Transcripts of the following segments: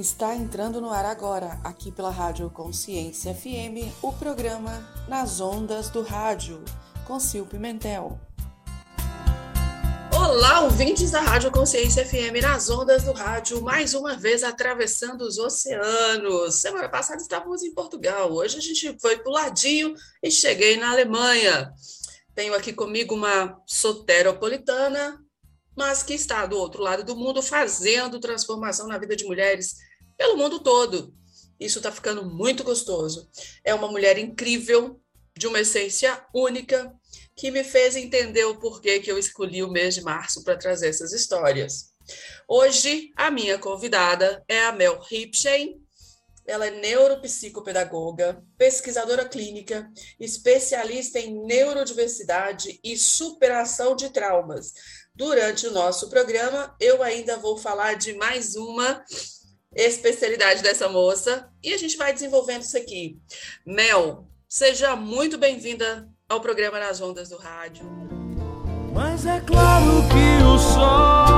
Está entrando no ar agora, aqui pela Rádio Consciência FM, o programa Nas Ondas do Rádio, com Sil Pimentel. Olá, ouvintes da Rádio Consciência FM, nas ondas do rádio, mais uma vez atravessando os oceanos. Semana passada estávamos em Portugal, hoje a gente foi para o ladinho e cheguei na Alemanha. Tenho aqui comigo uma soteropolitana, mas que está do outro lado do mundo fazendo transformação na vida de mulheres pelo mundo todo. Isso está ficando muito gostoso. É uma mulher incrível, de uma essência única, que me fez entender o porquê que eu escolhi o mês de março para trazer essas histórias. Hoje, a minha convidada é a Mel Ripsheim. Ela é neuropsicopedagoga, pesquisadora clínica, especialista em neurodiversidade e superação de traumas. Durante o nosso programa, eu ainda vou falar de mais uma especialidade dessa moça e a gente vai desenvolvendo isso aqui. Mel, seja muito bem-vinda ao programa Nas Ondas do Rádio. Mas é claro que o sol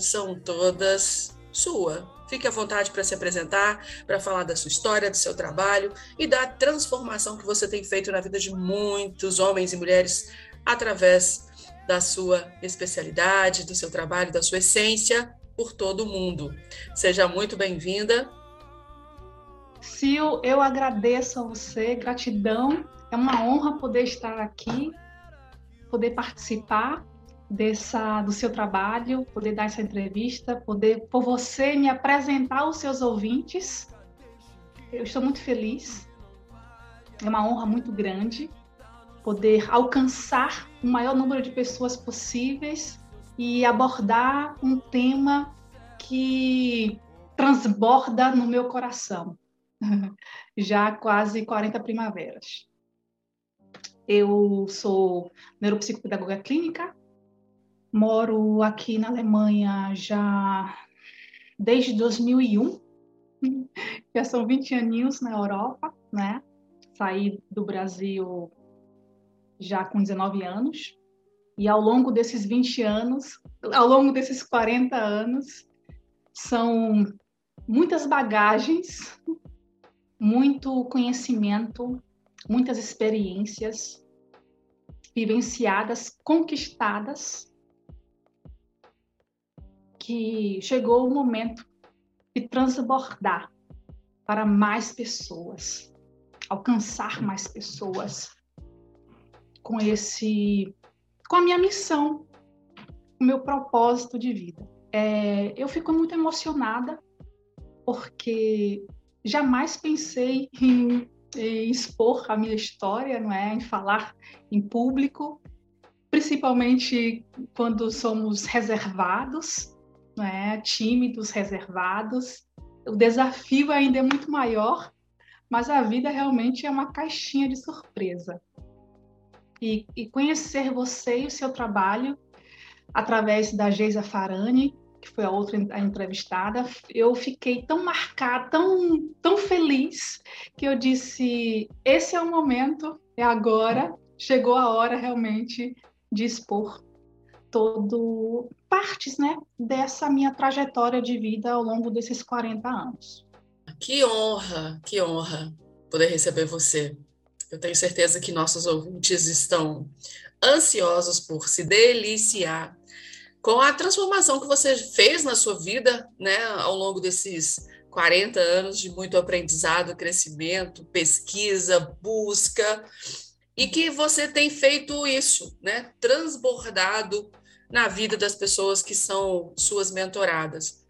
são todas sua. Fique à vontade para se apresentar, para falar da sua história, do seu trabalho e da transformação que você tem feito na vida de muitos homens e mulheres através da sua especialidade, do seu trabalho, da sua essência por todo o mundo. Seja muito bem-vinda. Sil, eu agradeço a você, gratidão. É uma honra poder estar aqui, poder participar dessa do seu trabalho, poder dar essa entrevista, poder por você me apresentar aos seus ouvintes. Eu estou muito feliz. É uma honra muito grande poder alcançar o maior número de pessoas possíveis e abordar um tema que transborda no meu coração. Já quase 40 primaveras. Eu sou neuropsicopedagoga clínica, Moro aqui na Alemanha já desde 2001, já são 20 aninhos na Europa, né? Saí do Brasil já com 19 anos. E ao longo desses 20 anos, ao longo desses 40 anos, são muitas bagagens, muito conhecimento, muitas experiências vivenciadas, conquistadas que chegou o momento de transbordar para mais pessoas, alcançar mais pessoas com esse, com a minha missão, o meu propósito de vida. É, eu fico muito emocionada porque jamais pensei em, em expor a minha história, não é, em falar em público, principalmente quando somos reservados né, tímidos, reservados. O desafio ainda é muito maior, mas a vida realmente é uma caixinha de surpresa. E, e conhecer você e o seu trabalho através da Geisa Farani, que foi a outra entrevistada, eu fiquei tão marcada, tão, tão feliz, que eu disse: esse é o momento, é agora, chegou a hora realmente de expor todo partes, né, dessa minha trajetória de vida ao longo desses 40 anos. Que honra, que honra poder receber você. Eu tenho certeza que nossos ouvintes estão ansiosos por se deliciar com a transformação que você fez na sua vida, né, ao longo desses 40 anos de muito aprendizado, crescimento, pesquisa, busca, e que você tem feito isso, né, transbordado na vida das pessoas que são suas mentoradas.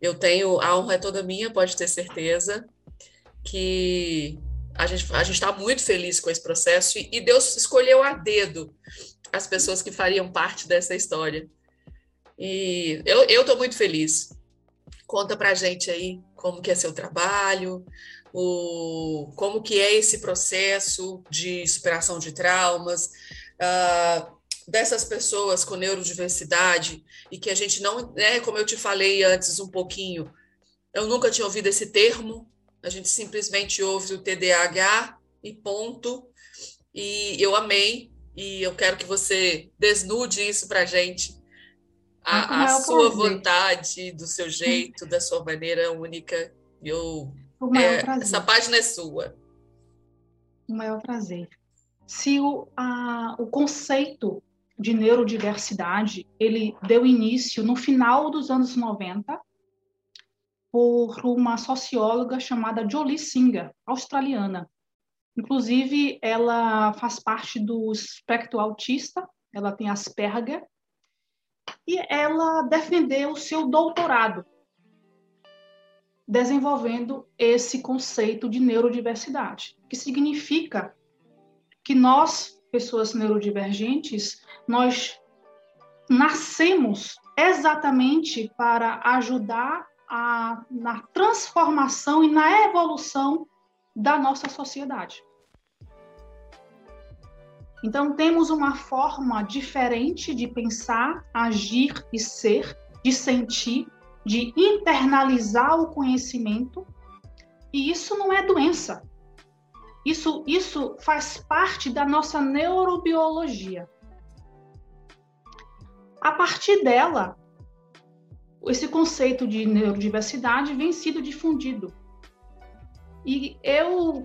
Eu tenho, a honra é toda minha, pode ter certeza, que a gente a está muito feliz com esse processo e, e Deus escolheu a dedo as pessoas que fariam parte dessa história. E eu estou muito feliz. Conta para gente aí como que é seu trabalho, o, como que é esse processo de superação de traumas, uh, dessas pessoas com neurodiversidade e que a gente não, né, como eu te falei antes um pouquinho, eu nunca tinha ouvido esse termo, a gente simplesmente ouve o TDAH e ponto. E eu amei e eu quero que você desnude isso para a gente, a, a sua vontade, do seu jeito, da sua maneira única. Eu, é, essa página é sua. O maior prazer. Se o, a, o conceito de neurodiversidade, ele deu início no final dos anos 90 por uma socióloga chamada Jolie Singer, australiana. Inclusive, ela faz parte do espectro autista, ela tem Asperger, e ela defendeu o seu doutorado desenvolvendo esse conceito de neurodiversidade, que significa que nós, pessoas neurodivergentes, nós nascemos exatamente para ajudar a, na transformação e na evolução da nossa sociedade. Então, temos uma forma diferente de pensar, agir e ser, de sentir, de internalizar o conhecimento, e isso não é doença. Isso, isso faz parte da nossa neurobiologia. A partir dela, esse conceito de neurodiversidade vem sido difundido. E eu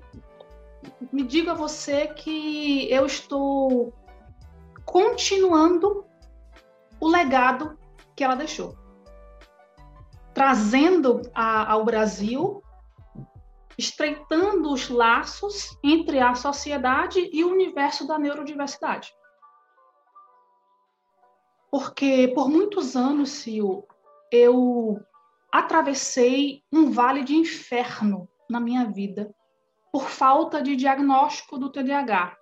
me digo a você que eu estou continuando o legado que ela deixou, trazendo a, ao Brasil, estreitando os laços entre a sociedade e o universo da neurodiversidade. Porque por muitos anos, Sil, eu atravessei um vale de inferno na minha vida por falta de diagnóstico do TDAH,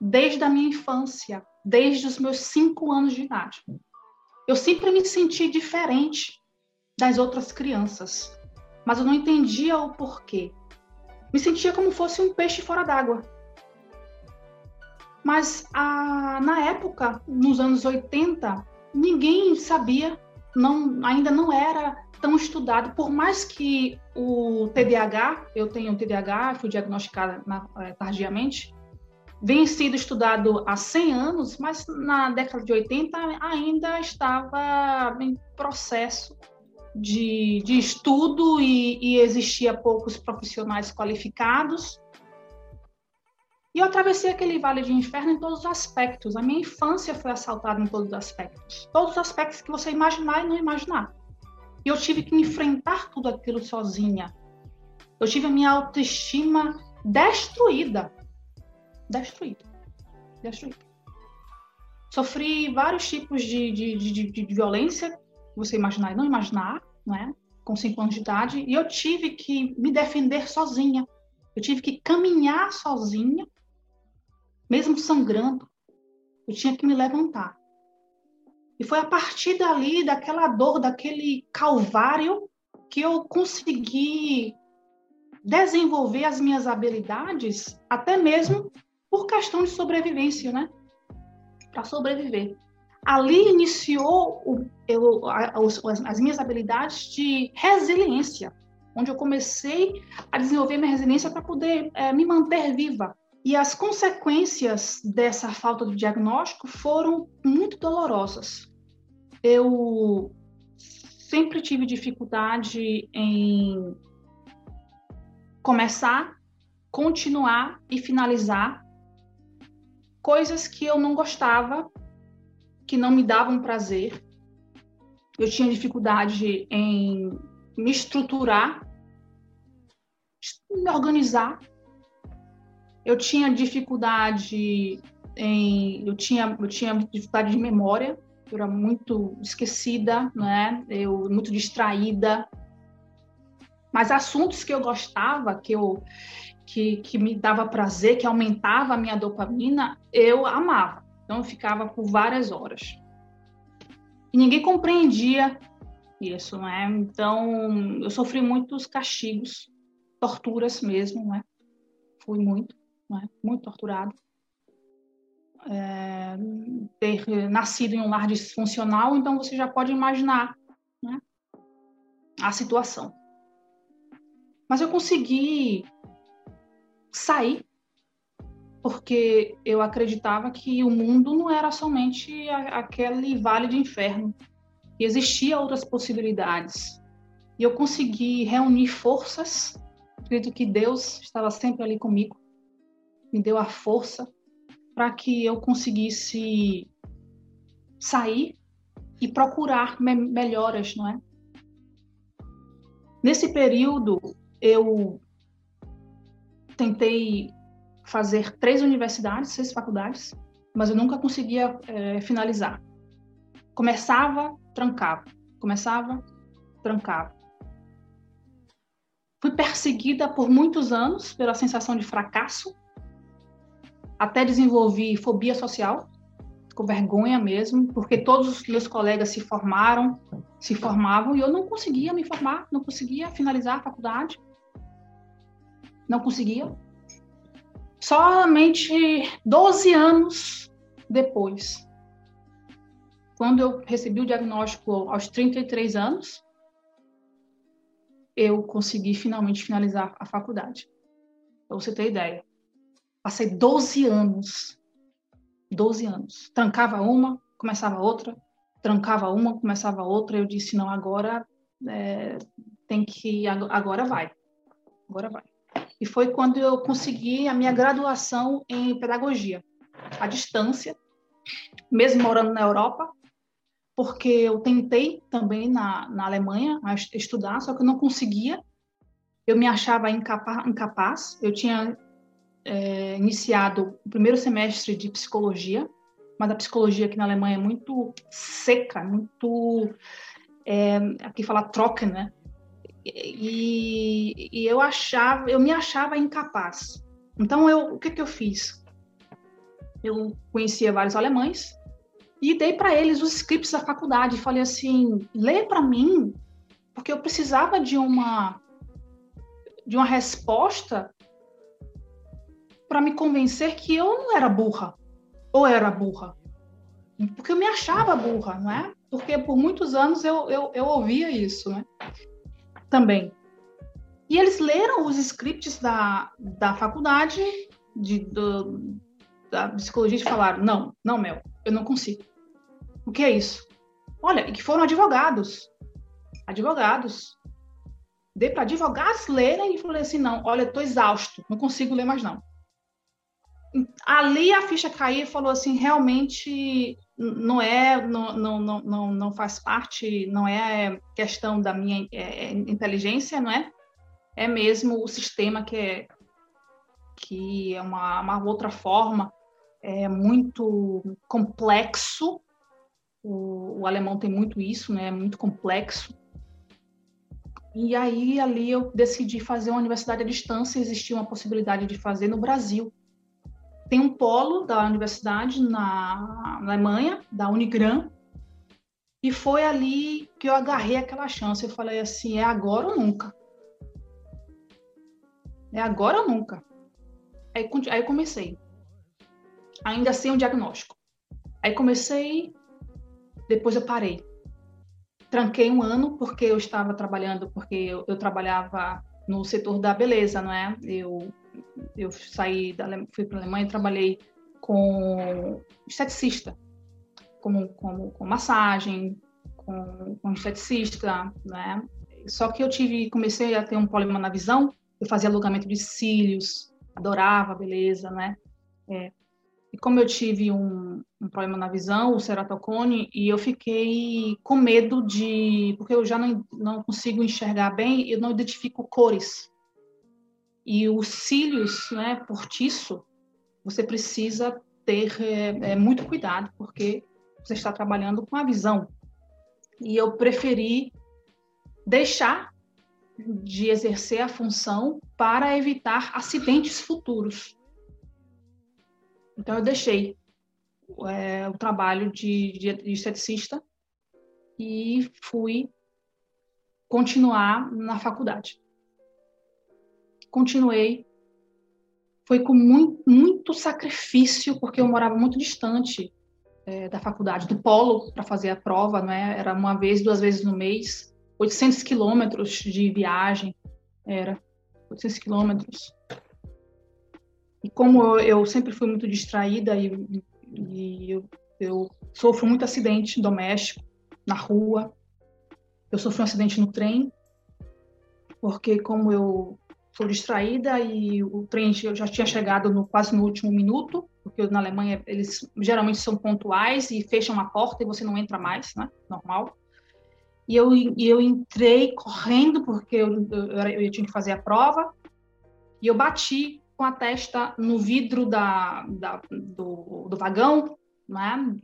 desde a minha infância, desde os meus cinco anos de idade. Eu sempre me senti diferente das outras crianças, mas eu não entendia o porquê. Me sentia como fosse um peixe fora d'água. Mas a, na época, nos anos 80, ninguém sabia, não, ainda não era tão estudado, por mais que o TDAH, eu tenho TDAH, fui diagnosticada na, é, tardiamente, vem sido estudado há 100 anos, mas na década de 80 ainda estava em processo de, de estudo e, e existia poucos profissionais qualificados. E eu atravessei aquele vale de inferno em todos os aspectos. A minha infância foi assaltada em todos os aspectos. Todos os aspectos que você imaginar e não imaginar. E eu tive que enfrentar tudo aquilo sozinha. Eu tive a minha autoestima destruída. Destruída. Destruída. Sofri vários tipos de, de, de, de violência, você imaginar e não imaginar, não é? com cinco anos de idade, e eu tive que me defender sozinha. Eu tive que caminhar sozinha, mesmo sangrando. Eu tinha que me levantar. E foi a partir dali, daquela dor, daquele calvário, que eu consegui desenvolver as minhas habilidades, até mesmo por questão de sobrevivência, né? Para sobreviver. Ali iniciou o, eu, as, as minhas habilidades de resiliência, onde eu comecei a desenvolver minha resiliência para poder é, me manter viva. E as consequências dessa falta de diagnóstico foram muito dolorosas. Eu sempre tive dificuldade em começar, continuar e finalizar coisas que eu não gostava, que não me davam prazer. Eu tinha dificuldade em me estruturar, me organizar. Eu tinha dificuldade em, eu tinha, eu tinha dificuldade de memória. Eu era muito esquecida, né? Eu muito distraída. Mas assuntos que eu gostava, que eu que, que me dava prazer, que aumentava a minha dopamina, eu amava. Então eu ficava por várias horas. E ninguém compreendia isso, né? Então eu sofri muitos castigos, torturas mesmo, né? Fui muito, né? Muito torturada. É, ter nascido em um lar disfuncional, então você já pode imaginar né, a situação. Mas eu consegui sair porque eu acreditava que o mundo não era somente aquele vale de inferno, que existia outras possibilidades. E eu consegui reunir forças, acredito que Deus estava sempre ali comigo, me deu a força para que eu conseguisse sair e procurar me melhoras, não é? Nesse período, eu tentei fazer três universidades, seis faculdades, mas eu nunca conseguia é, finalizar. Começava, trancava, começava, trancava. Fui perseguida por muitos anos pela sensação de fracasso, até desenvolvi fobia social, com vergonha mesmo, porque todos os meus colegas se formaram, se formavam e eu não conseguia me formar, não conseguia finalizar a faculdade, não conseguia. Somente 12 anos depois, quando eu recebi o diagnóstico aos 33 anos, eu consegui finalmente finalizar a faculdade. Para você ter ideia. Passei 12 anos. 12 anos. Trancava uma, começava outra. Trancava uma, começava outra. Eu disse: não, agora é, tem que. Agora vai. Agora vai. E foi quando eu consegui a minha graduação em pedagogia, à distância, mesmo morando na Europa, porque eu tentei também na, na Alemanha estudar, só que eu não conseguia. Eu me achava incapaz. incapaz. Eu tinha é, iniciado o primeiro semestre de psicologia, mas a psicologia aqui na Alemanha é muito seca, muito. É, aqui fala troca, né? E, e, eu achava, eu me achava incapaz. Então, eu, o que, que eu fiz? Eu conhecia vários alemães e dei para eles os scripts da faculdade. Falei assim: lê para mim, porque eu precisava de uma de uma resposta para me convencer que eu não era burra, ou era burra. Porque eu me achava burra, não é? Porque por muitos anos eu, eu, eu ouvia isso, né? Também. E eles leram os scripts da, da faculdade de, do, da psicologia e falaram: não, não, Mel, eu não consigo. O que é isso? Olha, e que foram advogados. Advogados. Dei para advogados lerem e falei assim: não, olha, estou exausto, não consigo ler mais não ali a ficha caiu e falou assim, realmente não é, não, não, não, não faz parte, não é questão da minha é, é, inteligência, não é? É mesmo o sistema que é, que é uma, uma outra forma, é muito complexo, o, o alemão tem muito isso, né? É muito complexo. E aí ali eu decidi fazer uma universidade à distância, existia uma possibilidade de fazer no Brasil tem um polo da universidade na, Alemanha, da Unigran, e foi ali que eu agarrei aquela chance. Eu falei assim: é agora ou nunca. É agora ou nunca. Aí, aí comecei. Ainda sem o diagnóstico. Aí comecei, depois eu parei. Tranquei um ano porque eu estava trabalhando, porque eu, eu trabalhava no setor da beleza, não é? Eu eu saí da fui para a Alemanha e trabalhei com esteticista, como, como com massagem, com, com esteticista, né? Só que eu tive, comecei a ter um problema na visão, eu fazia alongamento de cílios, adorava beleza, né? É, e como eu tive um, um, problema na visão, o ceratocone, e eu fiquei com medo de. Porque eu já não, não consigo enxergar bem, eu não identifico cores. E os cílios, né, portiço, você precisa ter é, é, muito cuidado, porque você está trabalhando com a visão. E eu preferi deixar de exercer a função para evitar acidentes futuros. Então, eu deixei é, o trabalho de, de, de esteticista e fui continuar na faculdade. Continuei. Foi com muito, muito sacrifício, porque eu morava muito distante é, da faculdade, do polo, para fazer a prova, né? Era uma vez, duas vezes no mês. 800 quilômetros de viagem, era 800 quilômetros. E como eu, sempre fui muito distraída e, e eu, eu, sofro muito acidente doméstico na rua, eu sofri um acidente no trem, porque como eu sou distraída e o trem já tinha chegado no, quase no último minuto, porque na Alemanha eles geralmente são pontuais e fecham a porta e você não entra mais, né? Normal. E eu, eu entrei correndo porque eu, eu, eu tinha que fazer a prova e eu bati com a testa no vidro da, da do, do, vagão, né?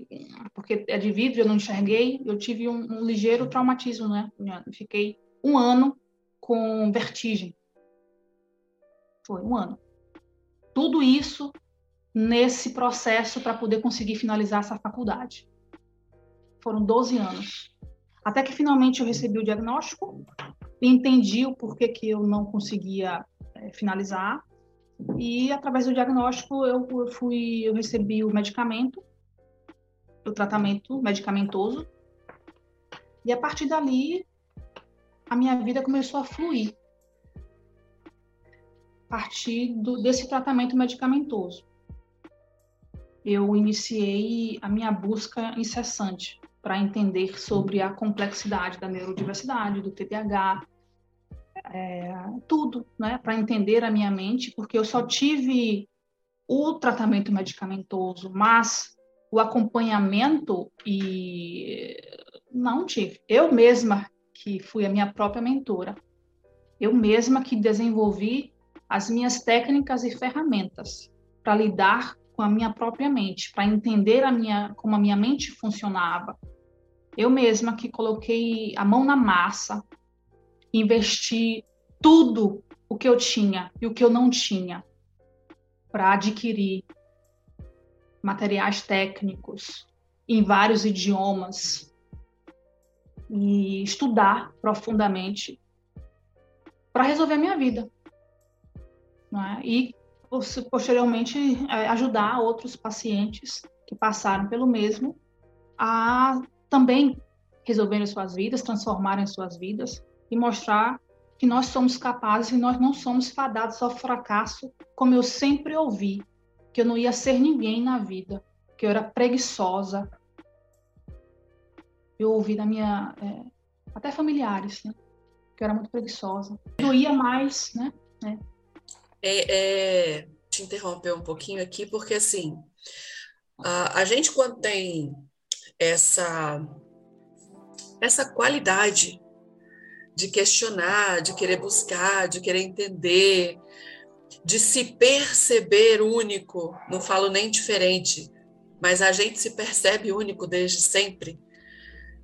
Porque é de vidro, eu não enxerguei. Eu tive um, um ligeiro traumatismo, né? fiquei um ano com vertigem. Foi um ano. Tudo isso nesse processo para poder conseguir finalizar essa faculdade. Foram 12 anos. Até que finalmente eu recebi o diagnóstico, entendi o porquê que eu não conseguia é, finalizar e através do diagnóstico eu, eu fui, eu recebi o medicamento, o tratamento medicamentoso. E a partir dali a minha vida começou a fluir. Partir do, desse tratamento medicamentoso. Eu iniciei a minha busca incessante para entender sobre a complexidade da neurodiversidade, do TDAH, é, tudo, né, para entender a minha mente, porque eu só tive o tratamento medicamentoso, mas o acompanhamento e não tive. Eu mesma que fui a minha própria mentora, eu mesma que desenvolvi as minhas técnicas e ferramentas para lidar com a minha própria mente, para entender a minha como a minha mente funcionava. Eu mesma que coloquei a mão na massa investi tudo o que eu tinha e o que eu não tinha para adquirir materiais técnicos em vários idiomas e estudar profundamente para resolver a minha vida. É? E posteriormente é, ajudar outros pacientes que passaram pelo mesmo a também resolverem suas vidas, transformarem suas vidas e mostrar que nós somos capazes e nós não somos fadados ao fracasso, como eu sempre ouvi, que eu não ia ser ninguém na vida, que eu era preguiçosa. Eu ouvi da minha, é, até familiares, né? Que eu era muito preguiçosa. Doía mais, né? É. É, é, te interromper um pouquinho aqui, porque assim, a, a gente quando tem essa essa qualidade de questionar, de querer buscar, de querer entender, de se perceber único. Não falo nem diferente, mas a gente se percebe único desde sempre.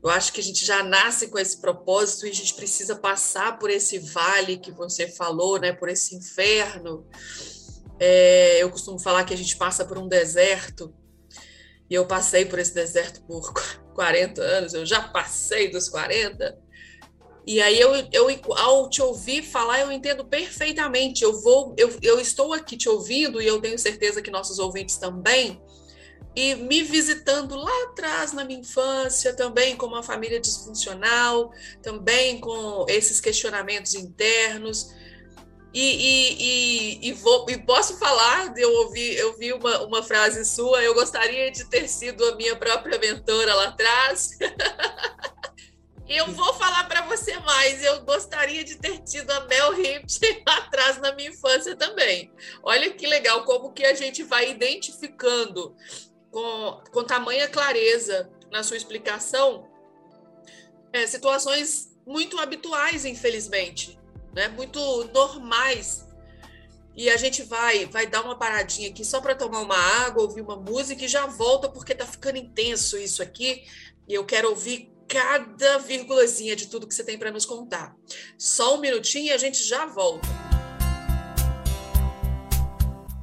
Eu acho que a gente já nasce com esse propósito e a gente precisa passar por esse vale que você falou, né? Por esse inferno. É, eu costumo falar que a gente passa por um deserto e eu passei por esse deserto por 40 anos. Eu já passei dos 40 e aí eu, eu ao te ouvir falar, eu entendo perfeitamente. Eu vou, eu, eu estou aqui te ouvindo e eu tenho certeza que nossos ouvintes também. E me visitando lá atrás na minha infância, também com uma família disfuncional, também com esses questionamentos internos. E, e, e, e, vou, e posso falar, eu ouvi, eu vi uma, uma frase sua, eu gostaria de ter sido a minha própria mentora lá atrás. eu vou falar para você mais, eu gostaria de ter tido a Mel Ripley lá atrás na minha infância também. Olha que legal como que a gente vai identificando com, com tamanha clareza na sua explicação é, situações muito habituais, infelizmente né? Muito normais. E a gente vai vai dar uma paradinha aqui só para tomar uma água, ouvir uma música e já volta porque tá ficando intenso isso aqui. E eu quero ouvir cada vírgulazinha de tudo que você tem para nos contar. Só um minutinho e a gente já volta.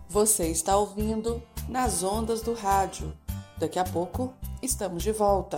Você está ouvindo nas ondas do rádio. Daqui a pouco estamos de volta.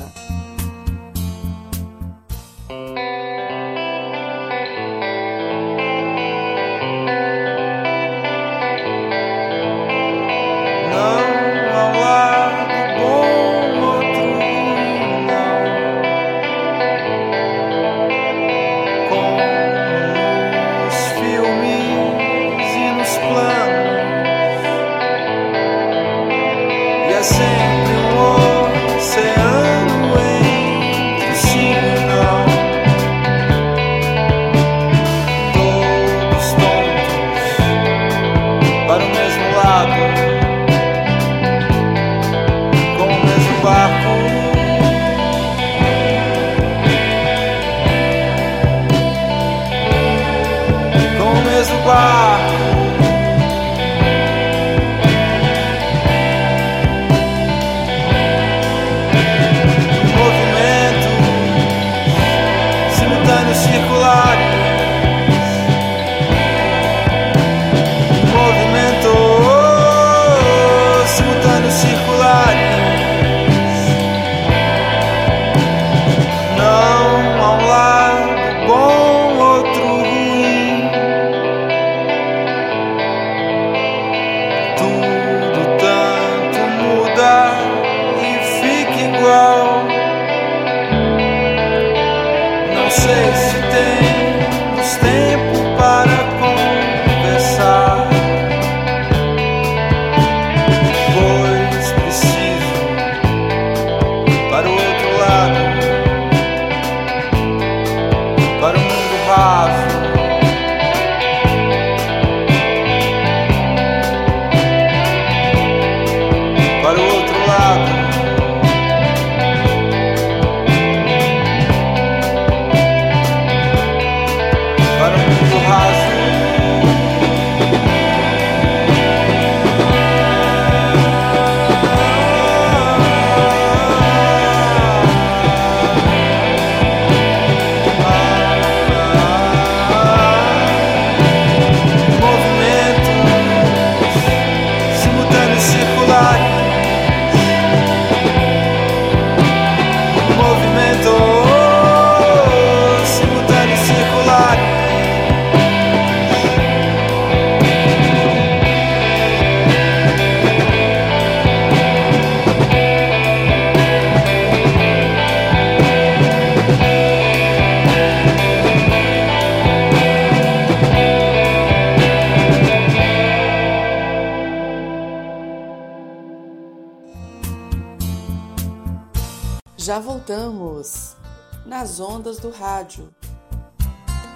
Rádio.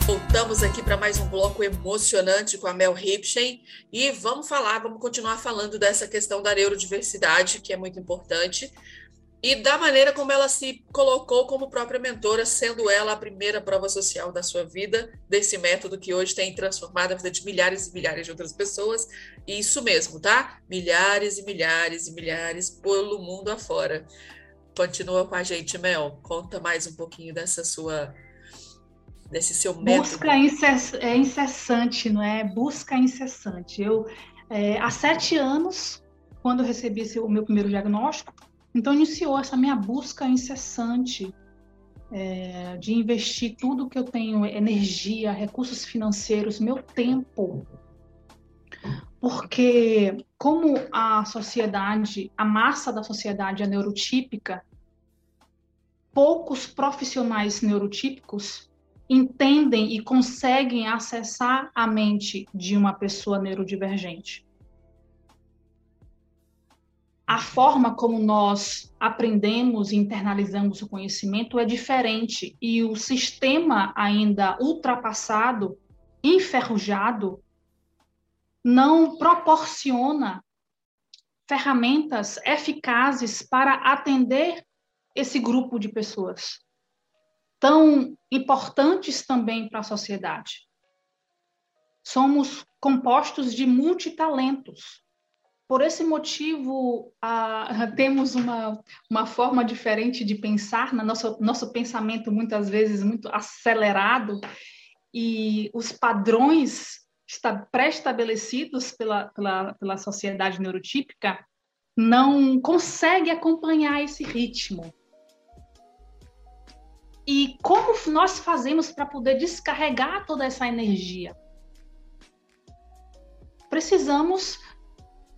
Voltamos aqui para mais um bloco emocionante com a Mel Ripchen e vamos falar, vamos continuar falando dessa questão da neurodiversidade, que é muito importante, e da maneira como ela se colocou como própria mentora, sendo ela a primeira prova social da sua vida, desse método que hoje tem transformado a vida de milhares e milhares de outras pessoas. E isso mesmo, tá? Milhares e milhares e milhares pelo mundo afora. Continua com a gente, Mel. Conta mais um pouquinho dessa sua desse seu método. Busca incess é incessante, não é? Busca incessante. Eu é, há sete anos, quando eu recebi esse, o meu primeiro diagnóstico, então iniciou essa minha busca incessante é, de investir tudo que eu tenho, energia, recursos financeiros, meu tempo porque como a sociedade, a massa da sociedade é neurotípica, poucos profissionais neurotípicos entendem e conseguem acessar a mente de uma pessoa neurodivergente. A forma como nós aprendemos e internalizamos o conhecimento é diferente e o sistema ainda ultrapassado, enferrujado, não proporciona ferramentas eficazes para atender esse grupo de pessoas tão importantes também para a sociedade. Somos compostos de multitalentos. Por esse motivo, temos uma, uma forma diferente de pensar, no nosso, nosso pensamento muitas vezes muito acelerado, e os padrões pré-estabelecidos pela, pela, pela sociedade neurotípica não conseguem acompanhar esse ritmo. E como nós fazemos para poder descarregar toda essa energia? Precisamos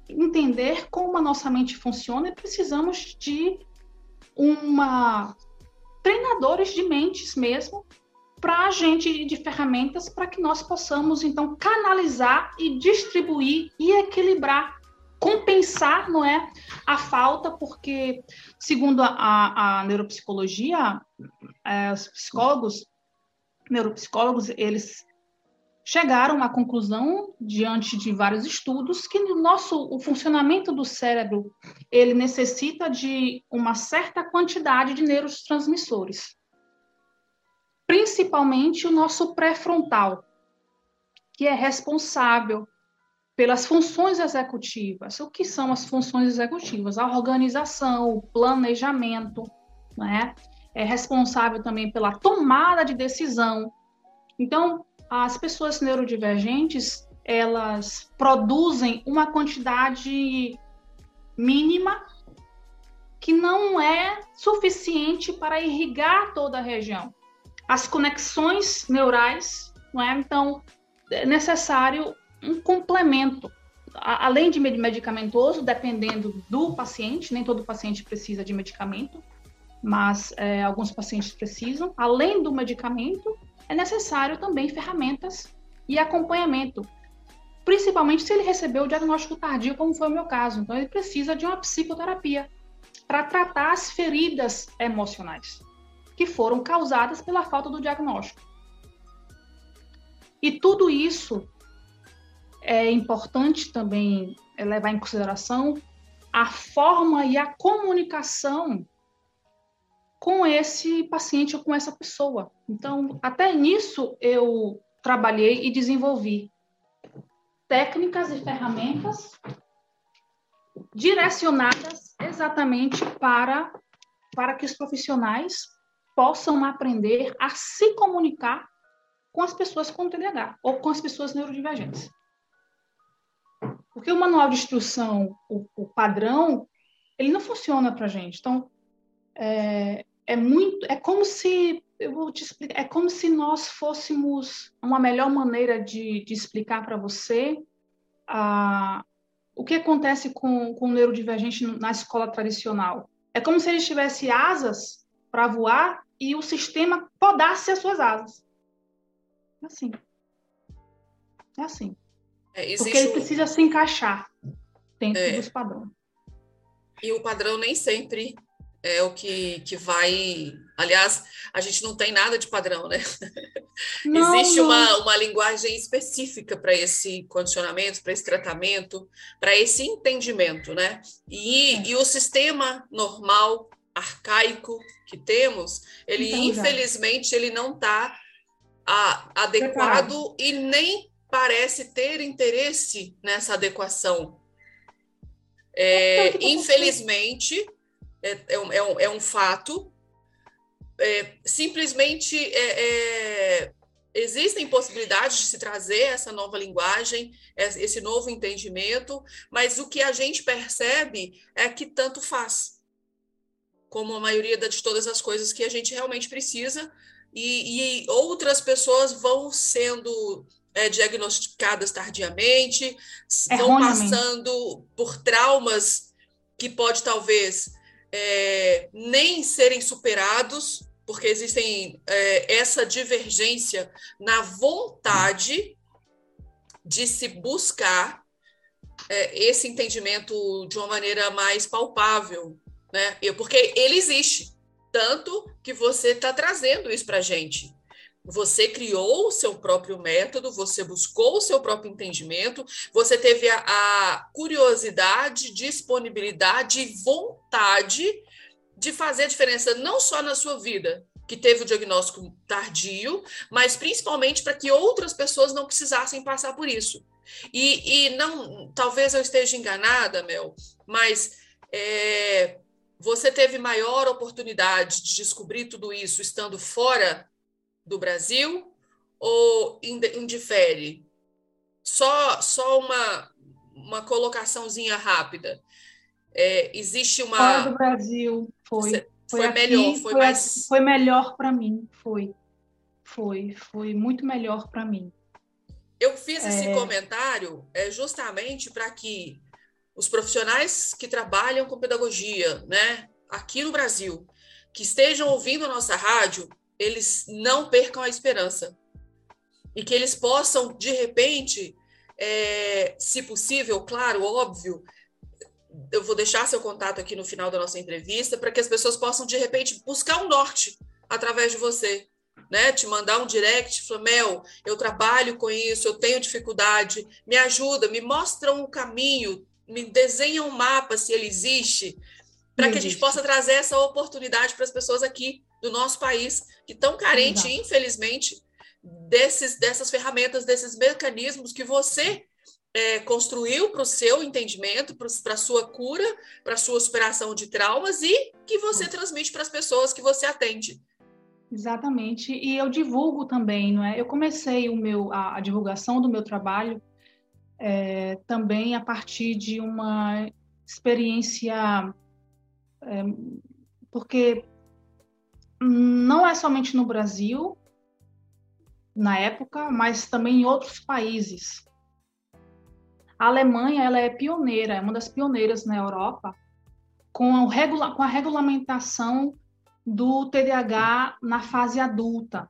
entender como a nossa mente funciona e precisamos de uma treinadores de mentes mesmo para a gente de ferramentas para que nós possamos então canalizar e distribuir e equilibrar compensar não é a falta porque segundo a, a neuropsicologia é, os psicólogos neuropsicólogos eles chegaram à conclusão diante de vários estudos que o nosso o funcionamento do cérebro ele necessita de uma certa quantidade de neurotransmissores. Principalmente o nosso pré-frontal que é responsável pelas funções executivas. O que são as funções executivas? A organização, o planejamento, né? É responsável também pela tomada de decisão. Então, as pessoas neurodivergentes, elas produzem uma quantidade mínima que não é suficiente para irrigar toda a região. As conexões neurais, não é? Então, é necessário um complemento, além de medicamentoso, dependendo do paciente, nem todo paciente precisa de medicamento, mas é, alguns pacientes precisam. Além do medicamento, é necessário também ferramentas e acompanhamento, principalmente se ele recebeu o diagnóstico tardio, como foi o meu caso. Então, ele precisa de uma psicoterapia para tratar as feridas emocionais que foram causadas pela falta do diagnóstico. E tudo isso é importante também levar em consideração a forma e a comunicação com esse paciente ou com essa pessoa. Então, até nisso eu trabalhei e desenvolvi técnicas e ferramentas direcionadas exatamente para para que os profissionais possam aprender a se comunicar com as pessoas com TDAH ou com as pessoas neurodivergentes. Porque o manual de instrução, o, o padrão, ele não funciona para a gente. Então, é, é muito, é como se, eu vou te explicar, é como se nós fôssemos uma melhor maneira de, de explicar para você a, o que acontece com, com o neurodivergente na escola tradicional. É como se ele tivesse asas para voar e o sistema podasse as suas asas. É assim. É assim. É, Porque ele precisa se encaixar dentro é. dos padrões. E o padrão nem sempre é o que, que vai. Aliás, a gente não tem nada de padrão, né? Não, Existe não. Uma, uma linguagem específica para esse condicionamento, para esse tratamento, para esse entendimento, né? E, é. e o sistema normal, arcaico que temos, ele então, infelizmente ele não está adequado e nem parece ter interesse nessa adequação. É, infelizmente, é, é, um, é, um, é fato. É, simplesmente é, é, existem possibilidades de se trazer essa nova linguagem, esse novo entendimento, mas o que a gente percebe é que tanto faz, como a maioria de todas as coisas que a gente realmente precisa, e, e outras pessoas vão sendo é, diagnosticadas tardiamente, estão passando por traumas que pode talvez é, nem serem superados, porque existem é, essa divergência na vontade de se buscar é, esse entendimento de uma maneira mais palpável, né? Porque ele existe, tanto que você está trazendo isso para a gente. Você criou o seu próprio método, você buscou o seu próprio entendimento, você teve a, a curiosidade, disponibilidade e vontade de fazer a diferença não só na sua vida, que teve o diagnóstico tardio, mas principalmente para que outras pessoas não precisassem passar por isso. E, e não, talvez eu esteja enganada, Mel, mas é, você teve maior oportunidade de descobrir tudo isso estando fora do Brasil ou indifere? Só, só uma, uma colocaçãozinha rápida. É, existe uma. Fora do Brasil, foi. Foi, foi aqui, melhor, foi, foi mais. Foi melhor para mim, foi. Foi, foi muito melhor para mim. Eu fiz esse é... comentário é, justamente para que os profissionais que trabalham com pedagogia, né, aqui no Brasil, que estejam ouvindo a nossa rádio, eles não percam a esperança. E que eles possam, de repente, é, se possível, claro, óbvio, eu vou deixar seu contato aqui no final da nossa entrevista, para que as pessoas possam, de repente, buscar um norte através de você. Né, te mandar um direct, falar, Mel, eu trabalho com isso, eu tenho dificuldade, me ajuda, me mostra um caminho, me desenha um mapa se ele existe, para que a gente possa trazer essa oportunidade para as pessoas aqui do nosso país, que estão carentes, Exato. infelizmente, desses, dessas ferramentas, desses mecanismos que você é, construiu para o seu entendimento, para a sua cura, para a sua superação de traumas e que você transmite para as pessoas que você atende. Exatamente. E eu divulgo também, não é? Eu comecei o meu, a, a divulgação do meu trabalho é, também a partir de uma experiência, é, porque não é somente no Brasil, na época, mas também em outros países. A Alemanha ela é pioneira, é uma das pioneiras na Europa com, regula com a regulamentação do TDAH na fase adulta.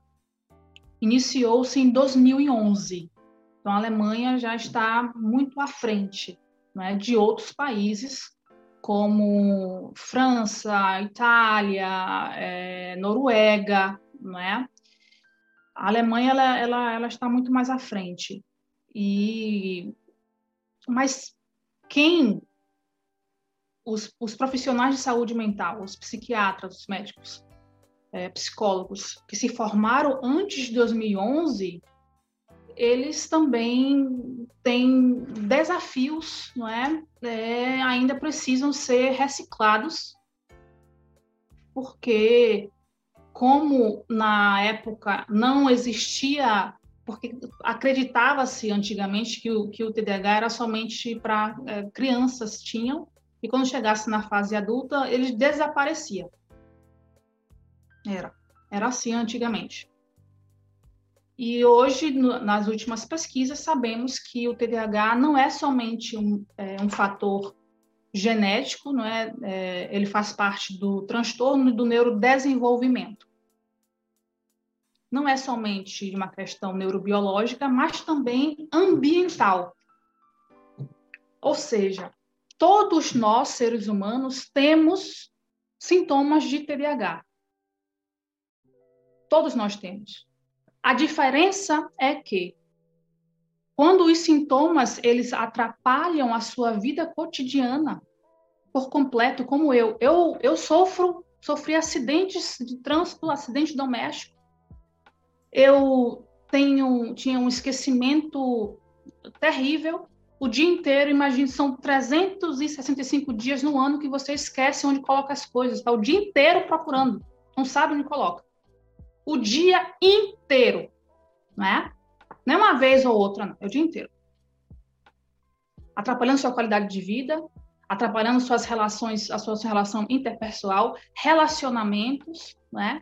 Iniciou-se em 2011. Então, a Alemanha já está muito à frente né, de outros países como França, Itália, é, Noruega, não é? A Alemanha ela, ela, ela está muito mais à frente. E mas quem os, os profissionais de saúde mental, os psiquiatras, os médicos, é, psicólogos que se formaram antes de 2011 eles também têm desafios, não é? é? Ainda precisam ser reciclados, porque como na época não existia, porque acreditava-se antigamente que o, que o TDAH era somente para é, crianças tinham, e quando chegasse na fase adulta, ele desaparecia. Era. Era assim antigamente. E hoje, no, nas últimas pesquisas, sabemos que o TDAH não é somente um, é, um fator genético, não é? é? ele faz parte do transtorno do neurodesenvolvimento. Não é somente uma questão neurobiológica, mas também ambiental. Ou seja, todos nós, seres humanos, temos sintomas de TDAH. Todos nós temos. A diferença é que quando os sintomas eles atrapalham a sua vida cotidiana por completo, como eu, eu, eu sofro, sofri acidentes de trânsito, acidente doméstico. Eu tenho tinha um esquecimento terrível. O dia inteiro, imagine, são 365 dias no ano que você esquece onde coloca as coisas, está o dia inteiro procurando, não sabe onde coloca o dia inteiro, né? Não é uma vez ou outra, não, é o dia inteiro. Atrapalhando sua qualidade de vida, atrapalhando suas relações, a sua relação interpessoal, relacionamentos, né?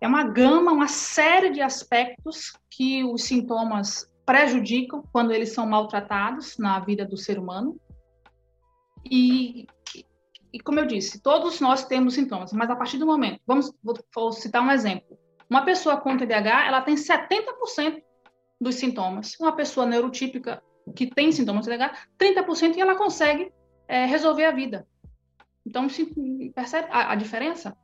É uma gama, uma série de aspectos que os sintomas prejudicam quando eles são maltratados na vida do ser humano. E e como eu disse, todos nós temos sintomas, mas a partir do momento, vamos vou, vou citar um exemplo. Uma pessoa com TDAH, ela tem 70% dos sintomas. Uma pessoa neurotípica que tem sintomas de TDAH, 30% e ela consegue é, resolver a vida. Então, se, percebe a, a diferença?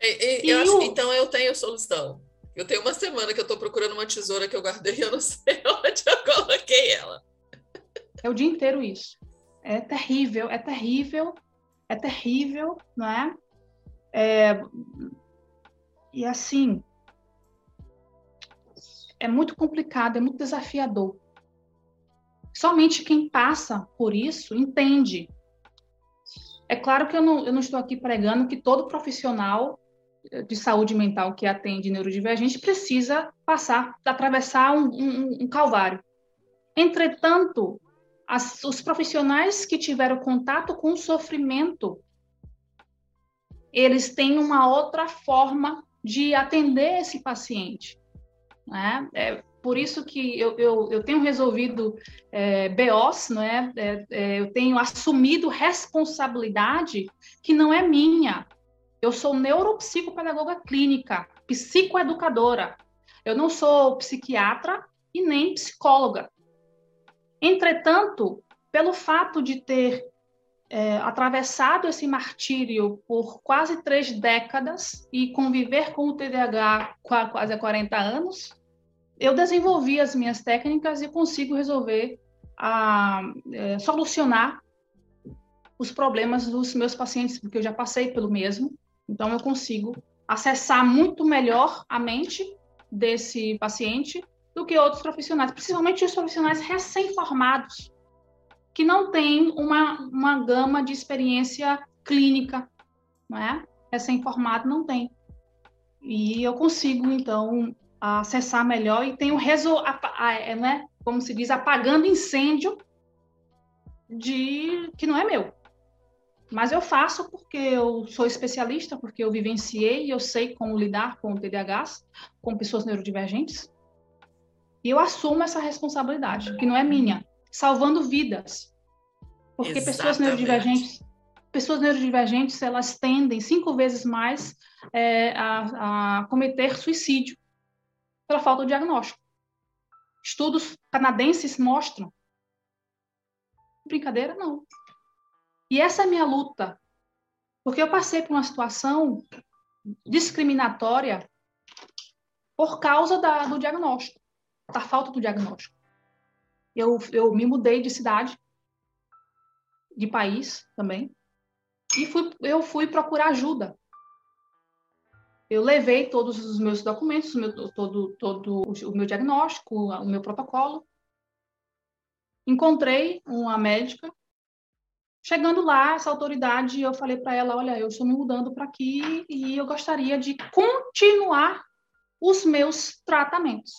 E, e, eu acho, o... Então, eu tenho solução. Eu tenho uma semana que eu estou procurando uma tesoura que eu guardei e eu não sei onde eu coloquei ela. É o dia inteiro isso. É terrível, é terrível, é terrível, não é? é... E assim, é muito complicado, é muito desafiador. Somente quem passa por isso entende. É claro que eu não, eu não estou aqui pregando que todo profissional de saúde mental que atende neurodivergente precisa passar, atravessar um, um, um calvário. Entretanto, as, os profissionais que tiveram contato com o sofrimento, eles têm uma outra forma de atender esse paciente. Né? É por isso que eu, eu, eu tenho resolvido é, BOs, né? É, é, eu tenho assumido responsabilidade que não é minha, eu sou neuropsicopedagoga clínica, psicoeducadora. Eu não sou psiquiatra e nem psicóloga. Entretanto, pelo fato de ter é, atravessado esse martírio por quase três décadas e conviver com o TDAH há quase 40 anos, eu desenvolvi as minhas técnicas e consigo resolver, a, é, solucionar os problemas dos meus pacientes, porque eu já passei pelo mesmo. Então, eu consigo acessar muito melhor a mente desse paciente do que outros profissionais, principalmente os profissionais recém-formados, que não têm uma, uma gama de experiência clínica, não é? Recém-formado não tem. E eu consigo, então, acessar melhor e tenho resol... É, né? como se diz, apagando incêndio de que não é meu. Mas eu faço porque eu sou especialista, porque eu vivenciei e eu sei como lidar com o TDAH, com pessoas neurodivergentes. E eu assumo essa responsabilidade, que não é minha, salvando vidas. Porque Exatamente. pessoas neurodivergentes, pessoas neurodivergentes, elas tendem cinco vezes mais é, a, a cometer suicídio pela falta de diagnóstico. Estudos canadenses mostram. Brincadeira, não. E essa é a minha luta, porque eu passei por uma situação discriminatória por causa da, do diagnóstico, da falta do diagnóstico. Eu, eu me mudei de cidade, de país também, e fui, eu fui procurar ajuda. Eu levei todos os meus documentos, meu, todo, todo o meu diagnóstico, o meu protocolo. Encontrei uma médica Chegando lá, essa autoridade, eu falei para ela: olha, eu estou me mudando para aqui e eu gostaria de continuar os meus tratamentos,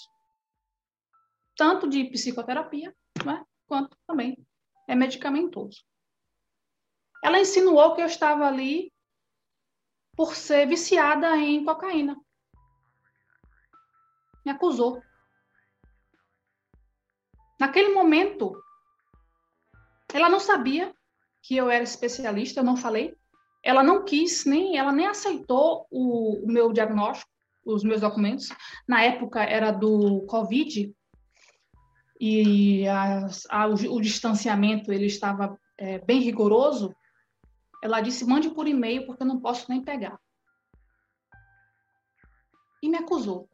tanto de psicoterapia, né, quanto também é medicamentoso. Ela insinuou que eu estava ali por ser viciada em cocaína. Me acusou. Naquele momento, ela não sabia que eu era especialista, eu não falei. Ela não quis, nem ela nem aceitou o, o meu diagnóstico, os meus documentos. Na época era do Covid e a, a, o, o, distanciamento ele estava é, bem rigoroso. Ela disse: mande por e-mail porque eu não posso nem pegar. E me acusou.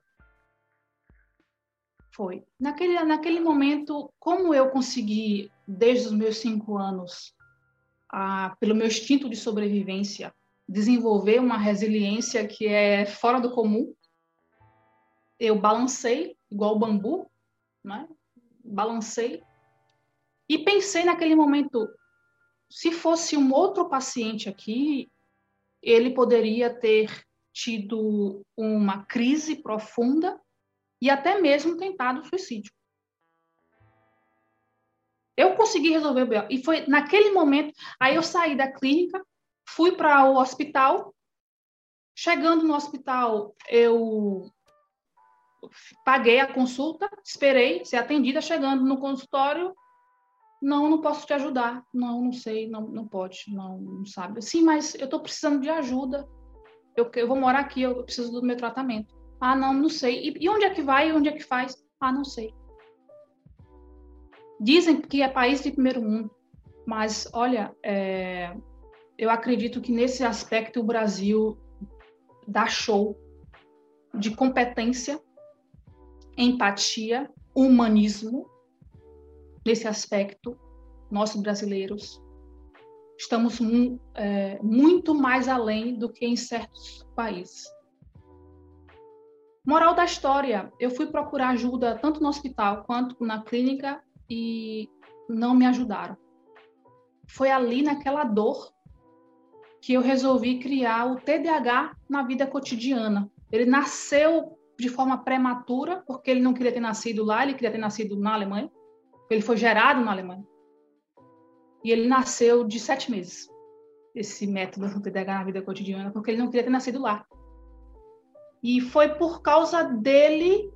Foi. Naquele, naquele momento, como eu consegui, desde os meus cinco anos, a, pelo meu instinto de sobrevivência, desenvolver uma resiliência que é fora do comum. Eu balancei, igual o bambu, né? balancei, e pensei naquele momento: se fosse um outro paciente aqui, ele poderia ter tido uma crise profunda e até mesmo tentado suicídio. Eu consegui resolver o BO. E foi naquele momento, aí eu saí da clínica, fui para o hospital. Chegando no hospital, eu paguei a consulta, esperei ser atendida. Chegando no consultório, Não, não posso te ajudar. Não, não sei, não, não pode, não, não sabe. Sim, mas eu estou precisando de ajuda. Eu, eu vou morar aqui, eu preciso do meu tratamento. Ah, não, não sei. E, e onde é que vai? Onde é que faz? Ah, não sei. Dizem que é país de primeiro mundo, mas olha, é, eu acredito que nesse aspecto o Brasil dá show de competência, empatia, humanismo. Nesse aspecto, nós brasileiros estamos é, muito mais além do que em certos países. Moral da história: eu fui procurar ajuda tanto no hospital quanto na clínica e não me ajudaram. Foi ali naquela dor que eu resolvi criar o TDAH na vida cotidiana. Ele nasceu de forma prematura, porque ele não queria ter nascido lá, ele queria ter nascido na Alemanha. Ele foi gerado na Alemanha. E ele nasceu de sete meses, esse método do TDAH na vida cotidiana, porque ele não queria ter nascido lá. E foi por causa dele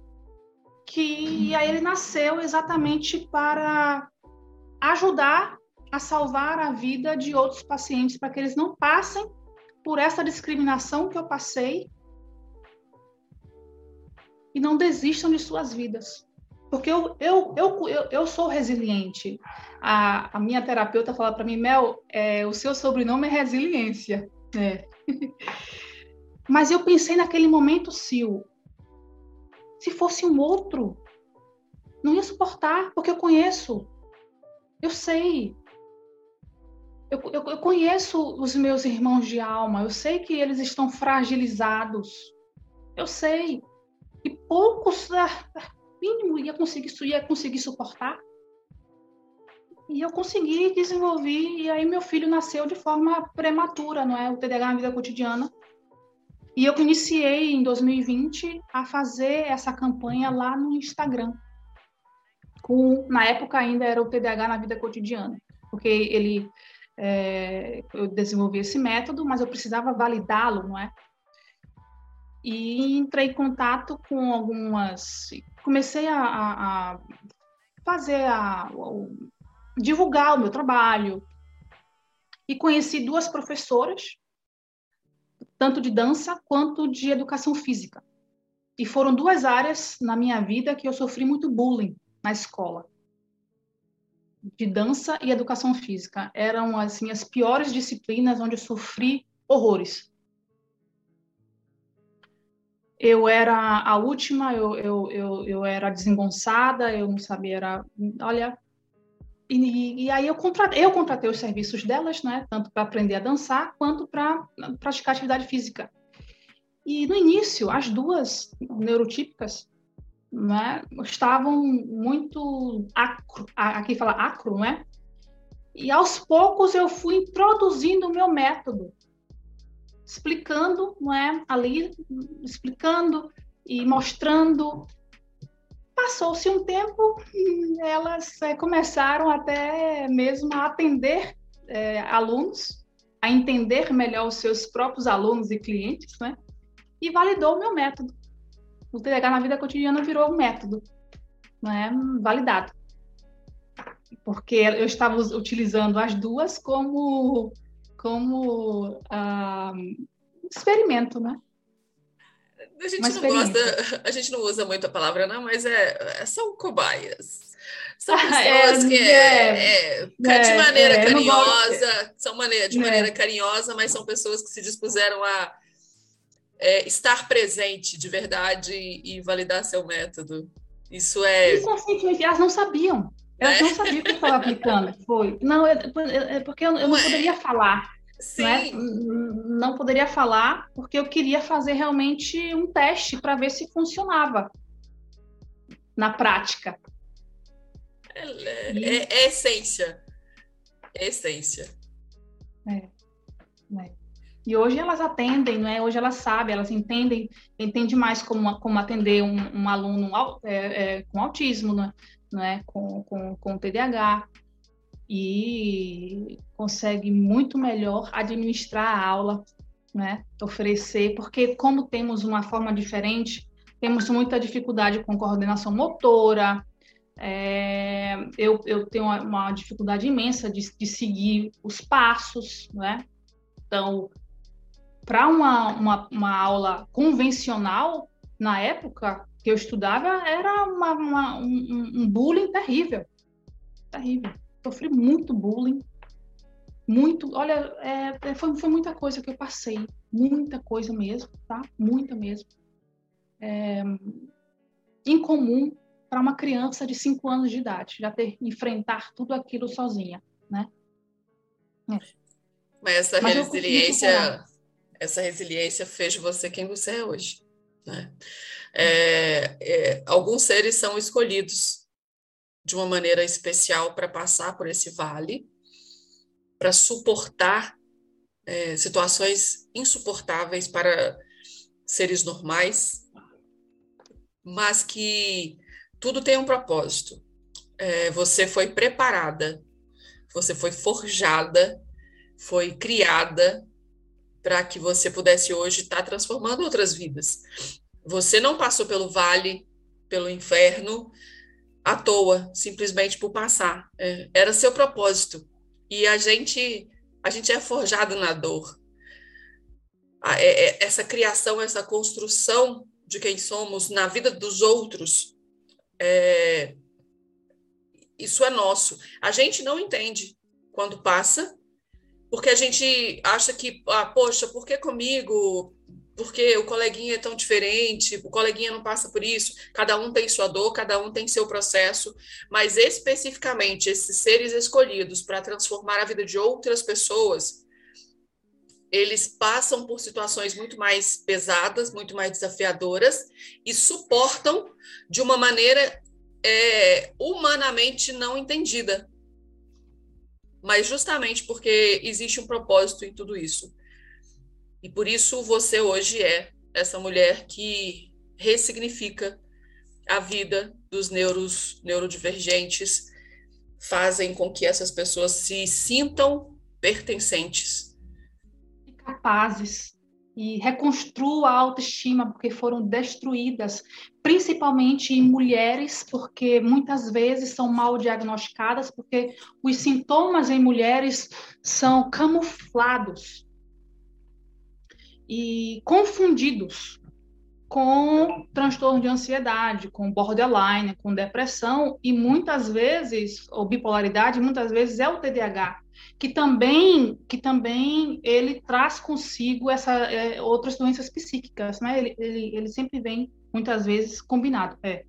que aí ele nasceu exatamente para ajudar a salvar a vida de outros pacientes, para que eles não passem por essa discriminação que eu passei e não desistam de suas vidas. Porque eu, eu, eu, eu, eu sou resiliente. A, a minha terapeuta fala para mim, Mel, é, o seu sobrenome é resiliência. É. Mas eu pensei naquele momento, Sil, se fosse um outro, não ia suportar, porque eu conheço, eu sei. Eu, eu, eu, conheço os meus irmãos de alma, eu sei que eles estão fragilizados, eu sei. E poucos, ah, mínimo, ia conseguir, ia conseguir suportar. E eu consegui desenvolver, e aí meu filho nasceu de forma prematura, não é? O TDAH na vida cotidiana. E eu iniciei em 2020 a fazer essa campanha lá no Instagram. Com, na época ainda era o TDAH na vida cotidiana, porque ele é, eu desenvolvi esse método, mas eu precisava validá-lo, não é? E entrei em contato com algumas, comecei a, a fazer a, a divulgar o meu trabalho e conheci duas professoras tanto de dança quanto de educação física. E foram duas áreas na minha vida que eu sofri muito bullying na escola. De dança e educação física. Eram as piores disciplinas onde eu sofri horrores. Eu era a última, eu, eu, eu, eu era desengonçada, eu não sabia, era, olha, e, e, aí eu contratei, eu contratei os serviços delas, né, tanto para aprender a dançar quanto para praticar atividade física. E no início, as duas neurotípicas né, estavam muito acro, aqui fala acro, não é? E aos poucos eu fui introduzindo o meu método, explicando, não é? Ali, explicando e mostrando Passou-se um tempo, elas é, começaram até mesmo a atender é, alunos, a entender melhor os seus próprios alunos e clientes, né? E validou o meu método. O TDAH na vida cotidiana virou um método, né? Validado. Porque eu estava utilizando as duas como como ah, experimento, né? A gente não gosta, a gente não usa muito a palavra, não, mas é, é são cobaias. São pessoas é, que é, é, é, de maneira carinhosa, são maneira, de maneira carinhosa, mas são pessoas que se dispuseram a estar presente de verdade e, e validar seu método. Isso é. Inconscientemente, elas não sabiam. Elas não sabiam que eu estava aplicando. Foi. Não, é, é porque eu, eu não poderia falar. Né? Não poderia falar, porque eu queria fazer realmente um teste para ver se funcionava na prática. É, é, é essência. É essência. É, é. E hoje elas atendem, né? Hoje elas sabem, elas entendem, entendem mais como, como atender um, um aluno é, é, com autismo, né? Né? Com, com, com TDAH e consegue muito melhor administrar a aula, né? oferecer, porque como temos uma forma diferente, temos muita dificuldade com coordenação motora, É, eu, eu tenho uma, uma dificuldade imensa de, de, seguir os passos, né? Então, para uma, uma, uma, aula convencional, na época que eu estudava, era uma, uma, um, um bullying terrível. Terrível. Sofri muito bullying. Muito. Olha, é, é foi, foi muita coisa que eu passei. Muita coisa mesmo, tá? Muita mesmo. É, incomum para uma criança de 5 anos de idade, já ter enfrentar tudo aquilo sozinha, né? É. Mas essa Mas resiliência, essa resiliência fez você quem você é hoje, né? É, é, alguns seres são escolhidos de uma maneira especial para passar por esse vale, para suportar é, situações insuportáveis para seres normais, mas que tudo tem um propósito. É, você foi preparada, você foi forjada, foi criada para que você pudesse hoje estar tá transformando outras vidas. Você não passou pelo vale, pelo inferno, à toa, simplesmente por passar. É, era seu propósito. E a gente, a gente é forjado na dor. É, é, essa criação, essa construção de quem somos na vida dos outros é, isso é nosso. A gente não entende quando passa, porque a gente acha que, ah, poxa, por que comigo? Porque o coleguinha é tão diferente, o coleguinha não passa por isso. Cada um tem sua dor, cada um tem seu processo, mas especificamente esses seres escolhidos para transformar a vida de outras pessoas, eles passam por situações muito mais pesadas, muito mais desafiadoras e suportam de uma maneira é, humanamente não entendida. Mas justamente porque existe um propósito em tudo isso. E por isso você hoje é essa mulher que ressignifica a vida dos neuros, neurodivergentes, fazem com que essas pessoas se sintam pertencentes. Capazes e reconstrua a autoestima, porque foram destruídas, principalmente em mulheres, porque muitas vezes são mal diagnosticadas, porque os sintomas em mulheres são camuflados e confundidos com transtorno de ansiedade, com borderline, com depressão e muitas vezes, ou bipolaridade, muitas vezes é o TDAH, que também que também ele traz consigo essa é, outras doenças psíquicas, né? Ele, ele, ele sempre vem muitas vezes combinado, é.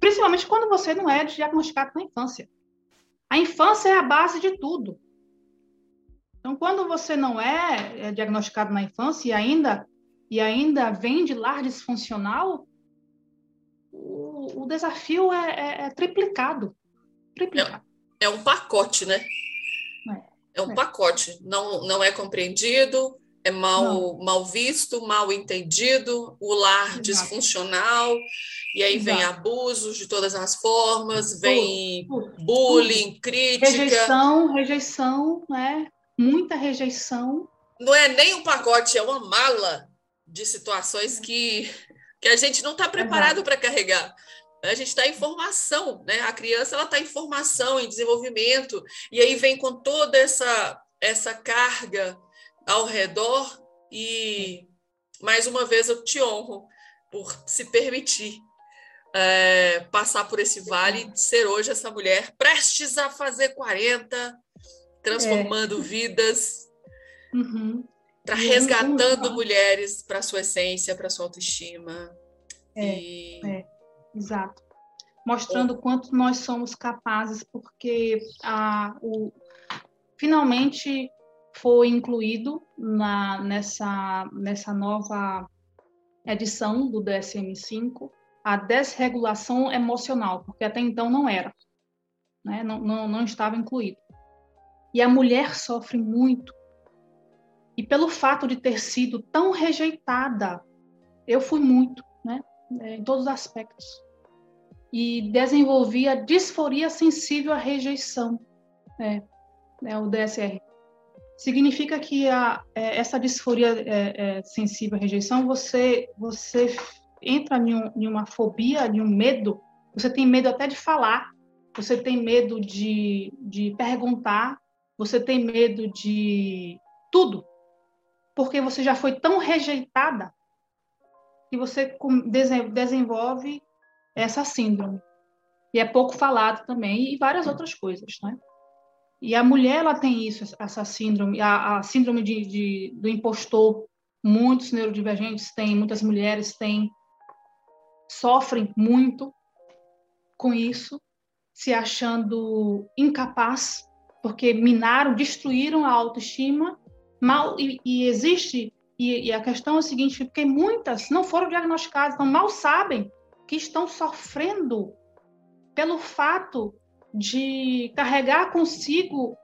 Principalmente quando você não é diagnosticado na infância. A infância é a base de tudo. Então, quando você não é, é diagnosticado na infância e ainda e ainda vem de lar disfuncional, o, o desafio é, é, é triplicado. triplicado. É, é, um pacote, né? É, é um pacote. Não, não é compreendido, é mal, mal visto, mal entendido, o lar Exato. disfuncional, e aí Exato. vem abusos de todas as formas, vem bullying, crítica. Rejeição, rejeição, né? Muita rejeição. Não é nem um pacote, é uma mala de situações que, que a gente não está preparado para carregar. A gente está em formação, né? A criança ela está em formação, em desenvolvimento, e aí vem com toda essa essa carga ao redor e mais uma vez eu te honro por se permitir é, passar por esse vale, ser hoje essa mulher prestes a fazer 40, transformando é. vidas. Uhum está resgatando mulheres para sua essência, para sua autoestima. É, e... é, exato. Mostrando o quanto nós somos capazes, porque a, o, finalmente foi incluído na, nessa, nessa nova edição do DSM-5 a desregulação emocional, porque até então não era, né? não, não, não estava incluído. E a mulher sofre muito e pelo fato de ter sido tão rejeitada, eu fui muito, né, é, em todos os aspectos. E desenvolvi a disforia sensível à rejeição, é, é o DSR. Significa que a, é, essa disforia é, é, sensível à rejeição, você, você entra em, um, em uma fobia, em um medo, você tem medo até de falar você tem medo de, de perguntar, você tem medo de tudo, porque você já foi tão rejeitada que você desenvolve essa síndrome. E é pouco falado também, e várias outras coisas, né? E a mulher, ela tem isso, essa síndrome, a, a síndrome de, de, do impostor. Muitos neurodivergentes têm, muitas mulheres têm, sofrem muito com isso, se achando incapaz, porque minaram, destruíram a autoestima, mal, e, e existe, e, e, a questão é a seguinte, porque muitas não foram diagnosticadas, então mal sabem que estão sofrendo pelo fato de carregar consigo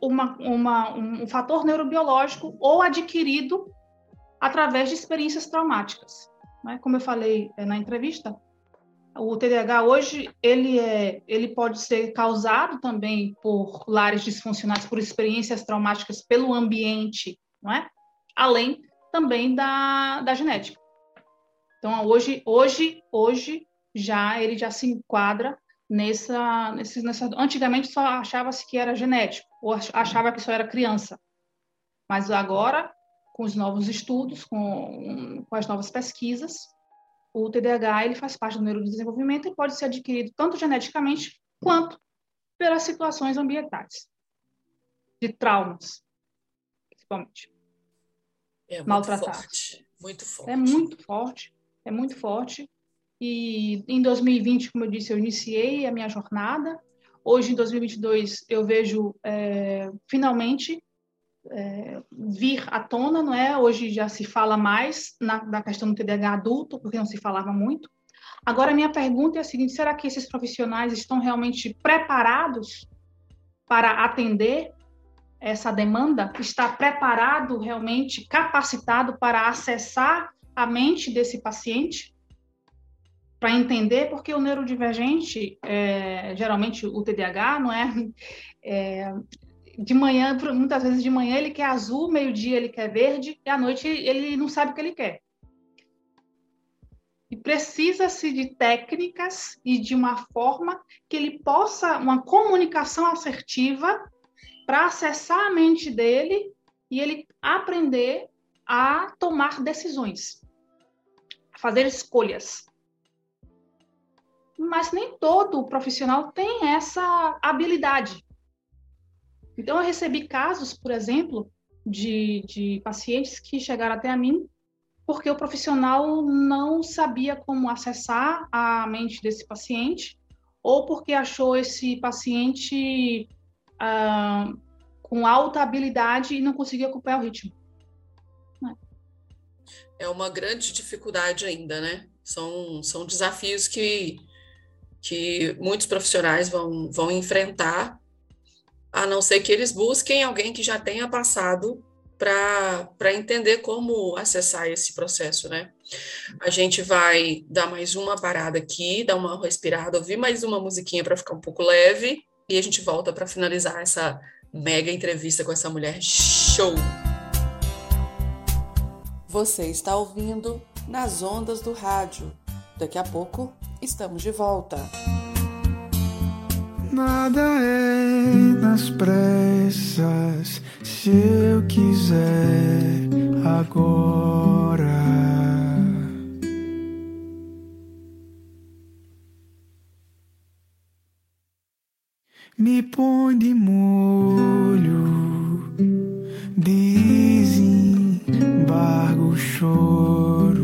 uma, uma, um fator neurobiológico ou adquirido através de experiências traumáticas. Né? Como eu falei é, na entrevista, o TDAH hoje ele é, ele pode ser causado também por lares disfuncionais, por experiências traumáticas pelo ambiente, não é? Além também da, da genética. Então hoje, hoje, hoje já ele já se enquadra nessa, nesse, nessa. Antigamente só achava-se que era genético, ou achava que só era criança. Mas agora, com os novos estudos, com, com as novas pesquisas, o TDAH ele faz parte do neurodesenvolvimento e pode ser adquirido tanto geneticamente quanto pelas situações ambientais, de traumas, principalmente. É muito maltratados. Forte, muito forte. É muito forte, é muito forte. E em 2020, como eu disse, eu iniciei a minha jornada. Hoje, em 2022, eu vejo é, finalmente é, vir à tona, não é? Hoje já se fala mais na, da questão do TDAH adulto, porque não se falava muito. Agora, minha pergunta é a seguinte: será que esses profissionais estão realmente preparados para atender essa demanda? Está preparado realmente, capacitado para acessar a mente desse paciente? para entender, porque o neurodivergente, é, geralmente o TDAH, não é, é, de manhã, muitas vezes de manhã ele quer azul, meio-dia ele quer verde, e à noite ele não sabe o que ele quer. E precisa-se de técnicas e de uma forma que ele possa, uma comunicação assertiva para acessar a mente dele e ele aprender a tomar decisões, a fazer escolhas mas nem todo profissional tem essa habilidade. Então, eu recebi casos, por exemplo, de, de pacientes que chegaram até a mim porque o profissional não sabia como acessar a mente desse paciente ou porque achou esse paciente ah, com alta habilidade e não conseguia acompanhar o ritmo. É uma grande dificuldade ainda, né? São, são desafios que que muitos profissionais vão, vão enfrentar, a não ser que eles busquem alguém que já tenha passado para entender como acessar esse processo, né? A gente vai dar mais uma parada aqui, dar uma respirada, ouvir mais uma musiquinha para ficar um pouco leve e a gente volta para finalizar essa mega entrevista com essa mulher show. Você está ouvindo nas ondas do rádio. Daqui a pouco estamos de volta. Nada é nas pressas, se eu quiser agora. Me põe de molho, desembargo choro.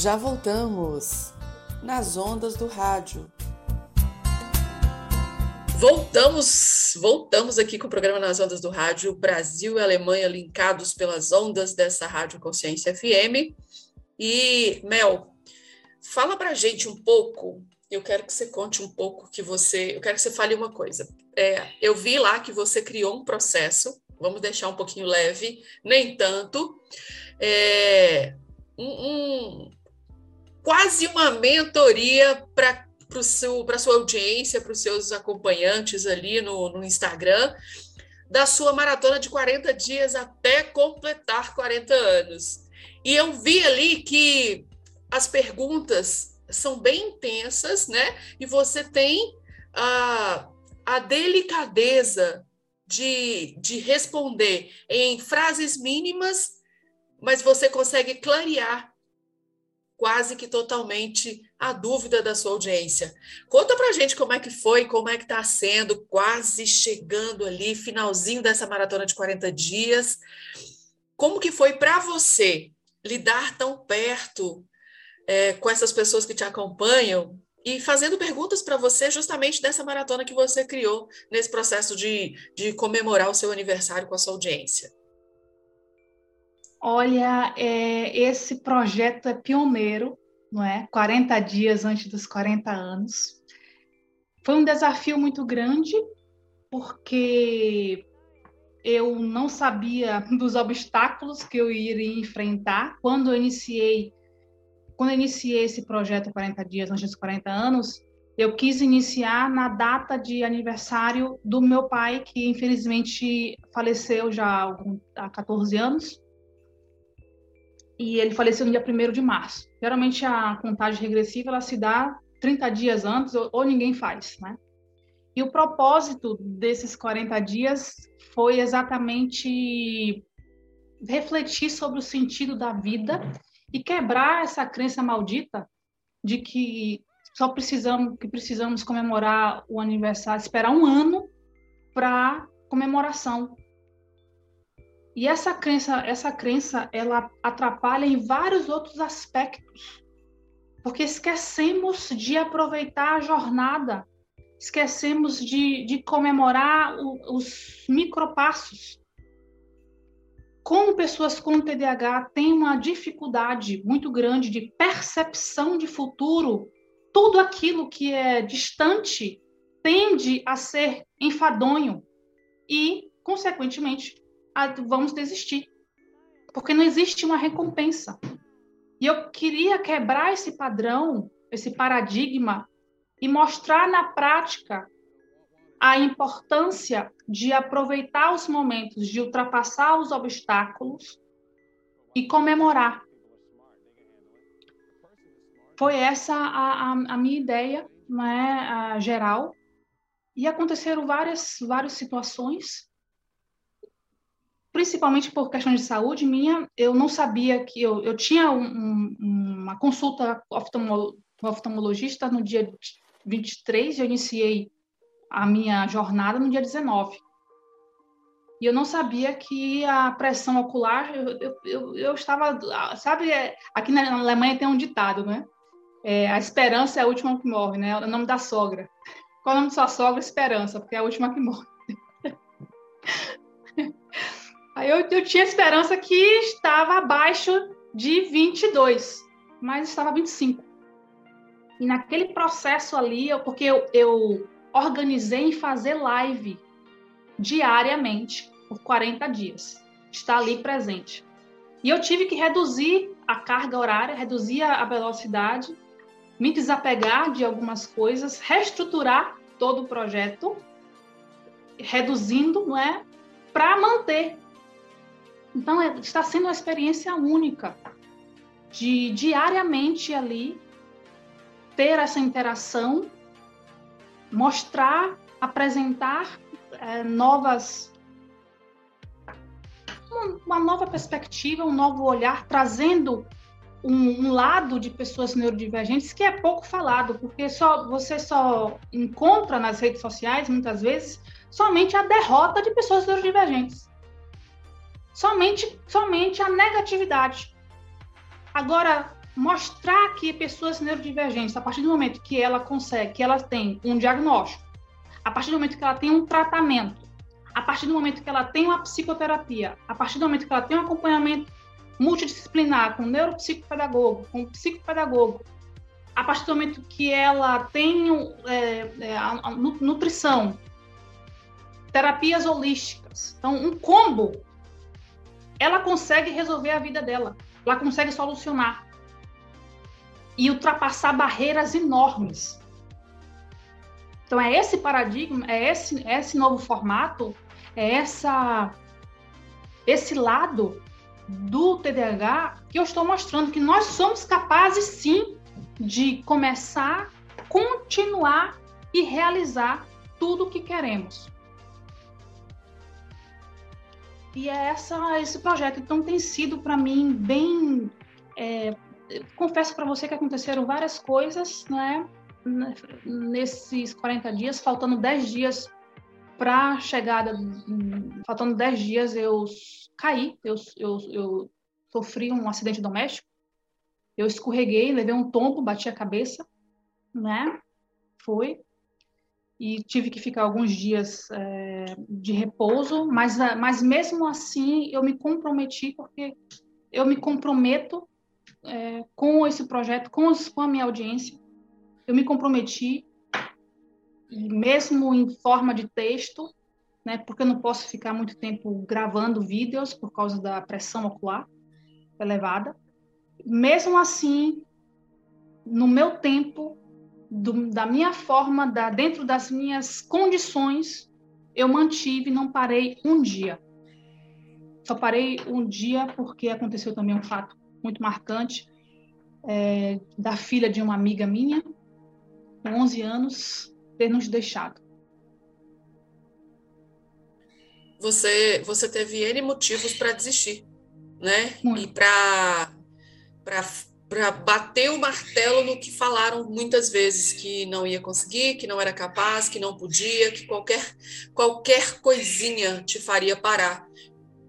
Já voltamos nas ondas do rádio. Voltamos, voltamos aqui com o programa Nas Ondas do Rádio, Brasil e Alemanha linkados pelas ondas dessa Rádio Consciência FM. E, Mel, fala pra gente um pouco, eu quero que você conte um pouco que você, eu quero que você fale uma coisa. É, eu vi lá que você criou um processo, vamos deixar um pouquinho leve, nem tanto, é, um, um quase uma mentoria para para a sua audiência, para os seus acompanhantes ali no, no Instagram, da sua maratona de 40 dias até completar 40 anos. E eu vi ali que as perguntas são bem intensas, né? E você tem a, a delicadeza de, de responder em frases mínimas, mas você consegue clarear quase que totalmente a dúvida da sua audiência. Conta pra gente como é que foi, como é que está sendo, quase chegando ali, finalzinho dessa maratona de 40 dias. Como que foi para você lidar tão perto é, com essas pessoas que te acompanham e fazendo perguntas para você justamente dessa maratona que você criou nesse processo de, de comemorar o seu aniversário com a sua audiência? Olha, é, esse projeto é pioneiro, não é? 40 dias antes dos 40 anos. Foi um desafio muito grande, porque eu não sabia dos obstáculos que eu iria enfrentar quando eu iniciei quando eu iniciei esse projeto 40 dias antes dos 40 anos, eu quis iniciar na data de aniversário do meu pai, que infelizmente faleceu já há 14 anos e ele faleceu no dia 1 de março. Geralmente a contagem regressiva ela se dá 30 dias antes ou, ou ninguém faz, né? E o propósito desses 40 dias foi exatamente refletir sobre o sentido da vida e quebrar essa crença maldita de que só precisamos que precisamos comemorar o aniversário, esperar um ano para comemoração. E essa crença, essa crença, ela atrapalha em vários outros aspectos. Porque esquecemos de aproveitar a jornada, esquecemos de, de comemorar o, os micropassos. Como pessoas com TDAH têm uma dificuldade muito grande de percepção de futuro, tudo aquilo que é distante tende a ser enfadonho e, consequentemente, vamos desistir. Porque não existe uma recompensa. E eu queria quebrar esse padrão, esse paradigma, e mostrar na prática a importância de aproveitar os momentos, de ultrapassar os obstáculos e comemorar. Foi essa a, a, a minha ideia né, a geral. E aconteceram várias, várias situações principalmente por questão de saúde minha, eu não sabia que eu, eu tinha um, um, uma consulta com oftalmologista no dia 23, eu iniciei a minha jornada no dia 19. E eu não sabia que a pressão ocular, eu, eu, eu, eu estava, sabe, é, aqui na Alemanha tem um ditado, né? É, a esperança é a última que morre, né? É o nome da sogra. Qual é o nome da sua sogra? Esperança, porque é a última que morre. Aí eu, eu tinha esperança que estava abaixo de 22, mas estava 25. E naquele processo ali, eu, porque eu, eu organizei em fazer live diariamente por 40 dias, estar ali presente. E eu tive que reduzir a carga horária, reduzir a velocidade, me desapegar de algumas coisas, reestruturar todo o projeto, reduzindo, não é, para manter então, é, está sendo uma experiência única de diariamente ali ter essa interação, mostrar, apresentar é, novas uma nova perspectiva, um novo olhar, trazendo um, um, lado de pessoas neurodivergentes que é pouco falado, porque só você só encontra nas redes sociais muitas vezes somente a derrota de pessoas neurodivergentes somente, somente a negatividade. Agora, mostrar que pessoas neurodivergentes, a partir do momento que ela consegue, que ela tem um diagnóstico, a partir do momento que ela tem um tratamento, a partir do momento que ela tem uma psicoterapia, a partir do momento que ela tem um acompanhamento multidisciplinar com neuropsicopedagogo, com psicopedagogo, a partir do momento que ela tem é, é, a, a nutrição, terapias holísticas, então um combo, ela consegue resolver a vida dela, ela consegue solucionar e ultrapassar barreiras enormes. Então é esse paradigma, é esse, é esse novo formato, é essa esse lado do TDAH que eu estou mostrando que nós somos capazes sim de começar, continuar e realizar tudo o que queremos. E é essa, esse projeto. Então tem sido para mim bem. É, confesso para você que aconteceram várias coisas, né? Nesses 40 dias, faltando 10 dias para a chegada, faltando 10 dias eu caí, eu, eu, eu sofri um acidente doméstico, eu escorreguei, levei um tombo, bati a cabeça, né? Foi. E tive que ficar alguns dias é, de repouso, mas, mas mesmo assim eu me comprometi, porque eu me comprometo é, com esse projeto, com, os, com a minha audiência. Eu me comprometi, mesmo em forma de texto, né, porque eu não posso ficar muito tempo gravando vídeos por causa da pressão ocular elevada. Mesmo assim, no meu tempo, do, da minha forma, da, dentro das minhas condições, eu mantive, não parei um dia. Só parei um dia porque aconteceu também um fato muito marcante é, da filha de uma amiga minha, com 11 anos, ter nos deixado. Você, você teve N motivos para desistir, né? Muito. E para para bater o martelo no que falaram muitas vezes que não ia conseguir, que não era capaz, que não podia, que qualquer qualquer coisinha te faria parar.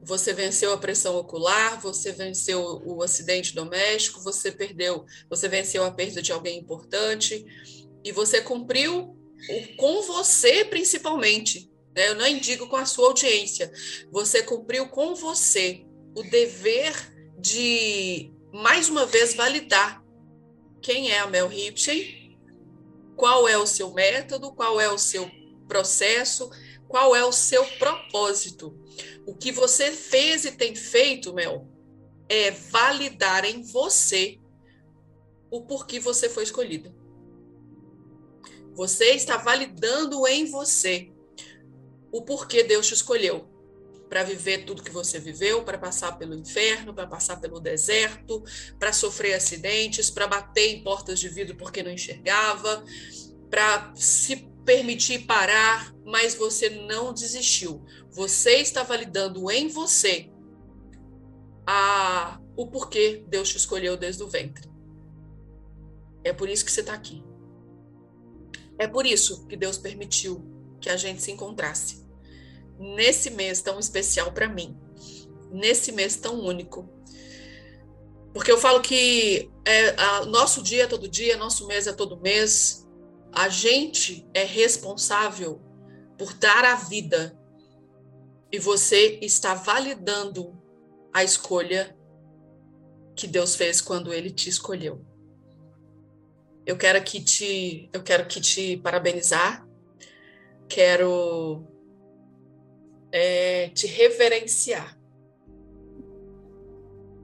Você venceu a pressão ocular, você venceu o acidente doméstico, você perdeu, você venceu a perda de alguém importante e você cumpriu o, com você principalmente. Né? Eu não digo com a sua audiência. Você cumpriu com você o dever de mais uma vez, validar quem é a Mel Ripchen, qual é o seu método, qual é o seu processo, qual é o seu propósito. O que você fez e tem feito, Mel, é validar em você o porquê você foi escolhida. Você está validando em você o porquê Deus te escolheu para viver tudo que você viveu, para passar pelo inferno, para passar pelo deserto, para sofrer acidentes, para bater em portas de vidro porque não enxergava, para se permitir parar, mas você não desistiu. Você está validando em você a, o porquê Deus te escolheu desde o ventre. É por isso que você está aqui. É por isso que Deus permitiu que a gente se encontrasse nesse mês tão especial para mim, nesse mês tão único. Porque eu falo que é, a, nosso dia é todo dia, nosso mês é todo mês. A gente é responsável por dar a vida. E você está validando a escolha que Deus fez quando ele te escolheu. Eu quero aqui te, eu quero que te parabenizar. Quero é, te reverenciar.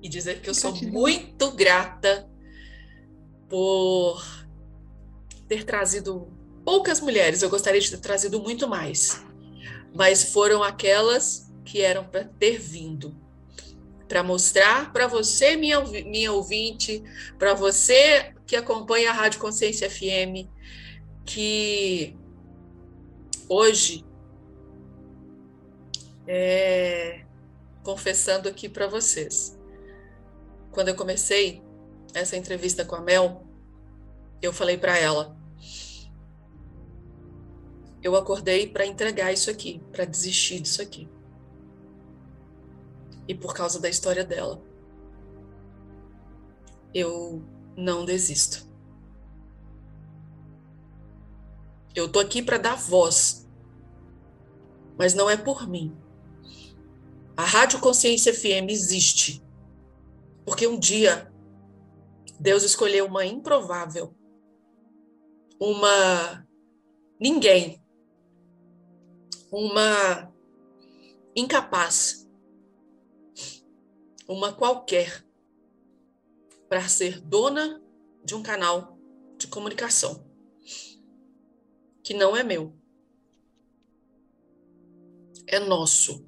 E dizer que eu sou muito grata por ter trazido poucas mulheres, eu gostaria de ter trazido muito mais, mas foram aquelas que eram para ter vindo. Para mostrar para você, minha, minha ouvinte, para você que acompanha a Rádio Consciência FM, que hoje é, confessando aqui para vocês. Quando eu comecei essa entrevista com a Mel, eu falei para ela: eu acordei para entregar isso aqui, para desistir disso aqui. E por causa da história dela. eu não desisto. Eu tô aqui para dar voz, mas não é por mim. A Rádio Consciência FM existe porque um dia Deus escolheu uma improvável, uma ninguém, uma incapaz, uma qualquer, para ser dona de um canal de comunicação que não é meu. É nosso.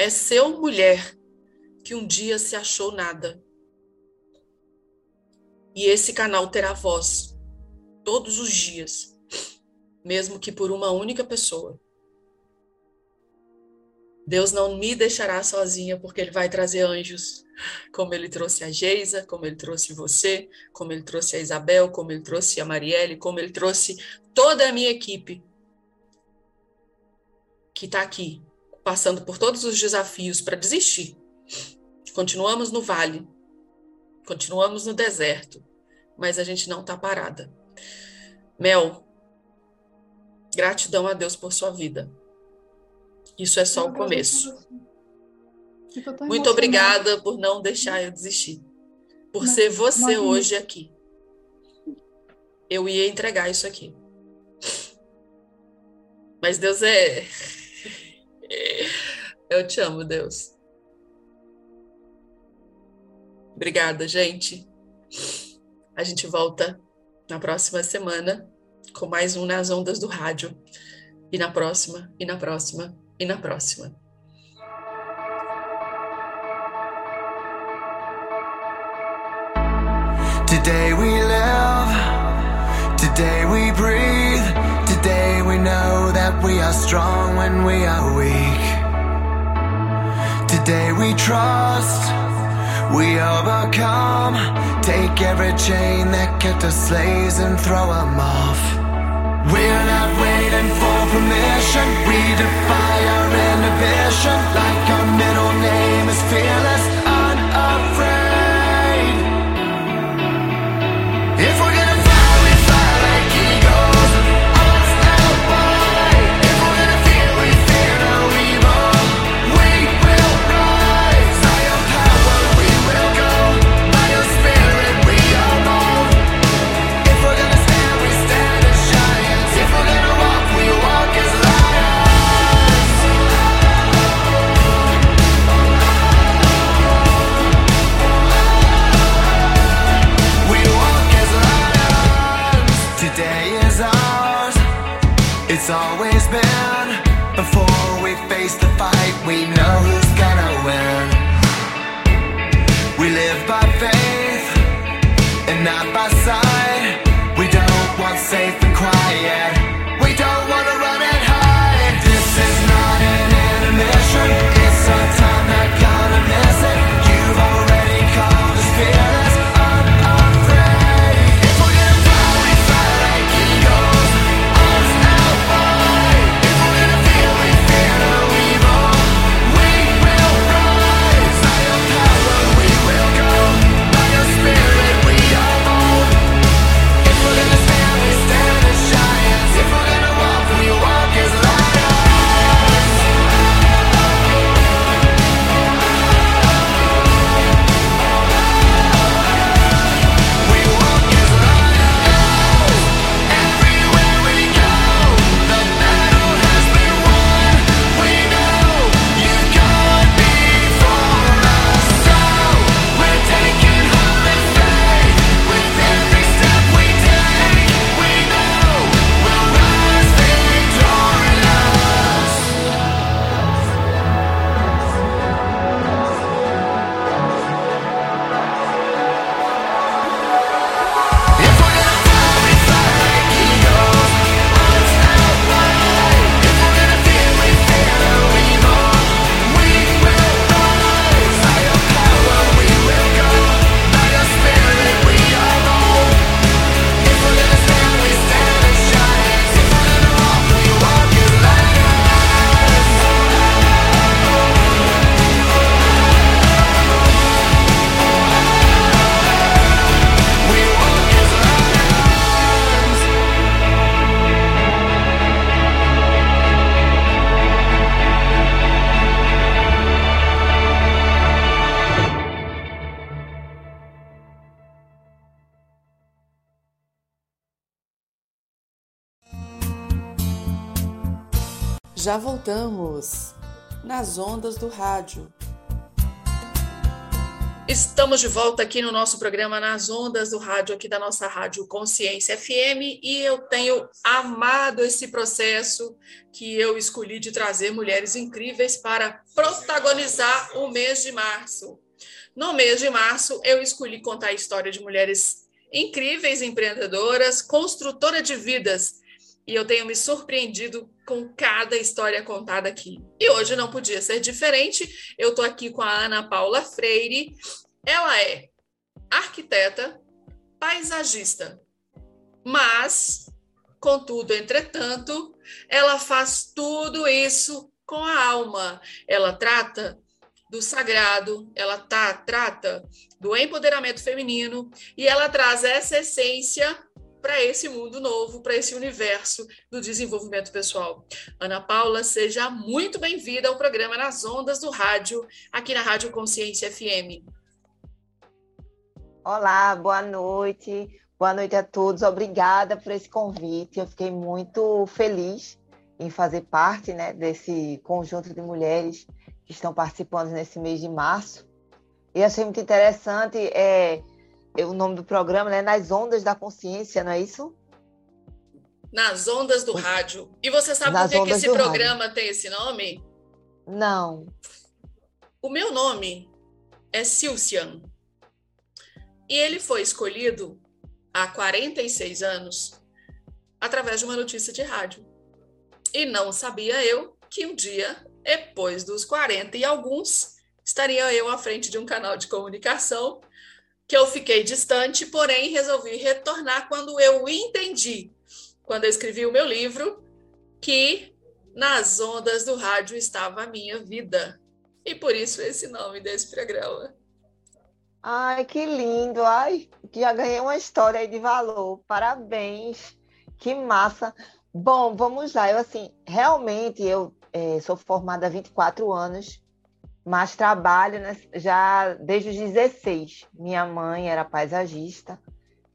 É seu mulher que um dia se achou nada. E esse canal terá voz todos os dias, mesmo que por uma única pessoa. Deus não me deixará sozinha, porque Ele vai trazer anjos, como Ele trouxe a Geisa, como Ele trouxe você, como Ele trouxe a Isabel, como Ele trouxe a Marielle, como Ele trouxe toda a minha equipe que está aqui, passando por todos os desafios para desistir. Continuamos no vale, continuamos no deserto, mas a gente não está parada. Mel, gratidão a Deus por sua vida. Isso é só o começo. Muito obrigada por não deixar eu desistir. Por ser você hoje aqui. Eu ia entregar isso aqui. Mas Deus é. Eu te amo, Deus. Obrigada, gente. A gente volta na próxima semana com mais um Nas Ondas do Rádio. E na próxima, e na próxima, e na próxima. Today we live, today we breathe. We are strong when we are weak. Today we trust, we overcome. Take every chain that kept us slaves and throw them off. We're not waiting for permission. Já voltamos nas ondas do rádio. Estamos de volta aqui no nosso programa Nas Ondas do Rádio, aqui da nossa Rádio Consciência FM, e eu tenho amado esse processo que eu escolhi de trazer mulheres incríveis para protagonizar o mês de março. No mês de março, eu escolhi contar a história de mulheres incríveis, empreendedoras, construtora de vidas, e eu tenho me surpreendido com cada história contada aqui. E hoje não podia ser diferente. Eu estou aqui com a Ana Paula Freire. Ela é arquiteta, paisagista, mas, contudo, entretanto, ela faz tudo isso com a alma. Ela trata do sagrado, ela tá, trata do empoderamento feminino e ela traz essa essência para esse mundo novo, para esse universo do desenvolvimento pessoal. Ana Paula, seja muito bem-vinda ao programa Nas Ondas do Rádio, aqui na Rádio Consciência FM. Olá, boa noite. Boa noite a todos. Obrigada por esse convite. Eu fiquei muito feliz em fazer parte né, desse conjunto de mulheres que estão participando nesse mês de março. E achei muito interessante é, o nome do programa, né? Nas Ondas da Consciência, não é isso? Nas Ondas do Rádio. E você sabe Nas por que, que esse programa rádio. tem esse nome? Não. O meu nome é Silcian. E ele foi escolhido há 46 anos através de uma notícia de rádio. E não sabia eu que um dia, depois dos 40 e alguns, estaria eu à frente de um canal de comunicação que eu fiquei distante, porém resolvi retornar quando eu entendi, quando eu escrevi o meu livro, que nas ondas do rádio estava a minha vida. E por isso esse nome desse programa. Ai, que lindo! Ai, já ganhei uma história aí de valor. Parabéns! Que massa! Bom, vamos lá. Eu, assim, realmente, eu é, sou formada há 24 anos mas trabalho né, já desde os 16. Minha mãe era paisagista,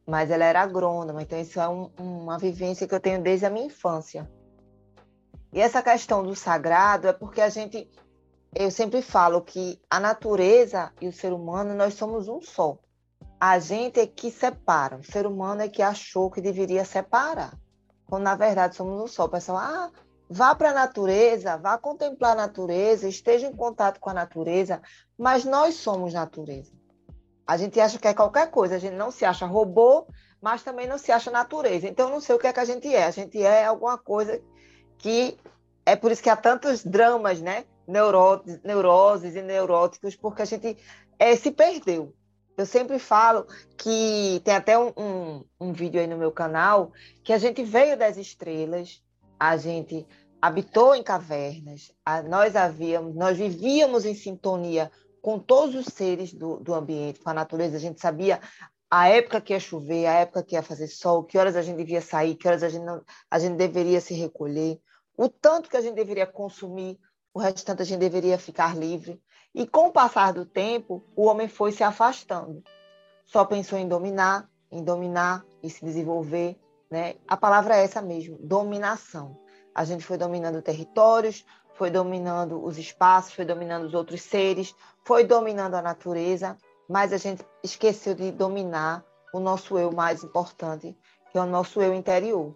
mas ela era agrônoma, então isso é um, uma vivência que eu tenho desde a minha infância. E essa questão do sagrado é porque a gente, eu sempre falo que a natureza e o ser humano, nós somos um só. A gente é que separa, o ser humano é que achou que deveria separar, quando na verdade somos um só. O pessoal, ah, Vá para a natureza, vá contemplar a natureza, esteja em contato com a natureza, mas nós somos natureza. A gente acha que é qualquer coisa, a gente não se acha robô, mas também não se acha natureza. Então, não sei o que é que a gente é. A gente é alguma coisa que. É por isso que há tantos dramas, né? Neuroses, neuroses e neuróticos, porque a gente é, se perdeu. Eu sempre falo que tem até um, um, um vídeo aí no meu canal que a gente veio das estrelas, a gente habitou em cavernas, a, nós havíamos, nós vivíamos em sintonia com todos os seres do, do ambiente, com a natureza, a gente sabia a época que ia chover, a época que ia fazer sol, que horas a gente devia sair, que horas a gente, não, a gente deveria se recolher, o tanto que a gente deveria consumir, o restante a gente deveria ficar livre. E com o passar do tempo, o homem foi se afastando. Só pensou em dominar, em dominar e se desenvolver, né? A palavra é essa mesmo, dominação. A gente foi dominando territórios, foi dominando os espaços, foi dominando os outros seres, foi dominando a natureza, mas a gente esqueceu de dominar o nosso eu mais importante, que é o nosso eu interior.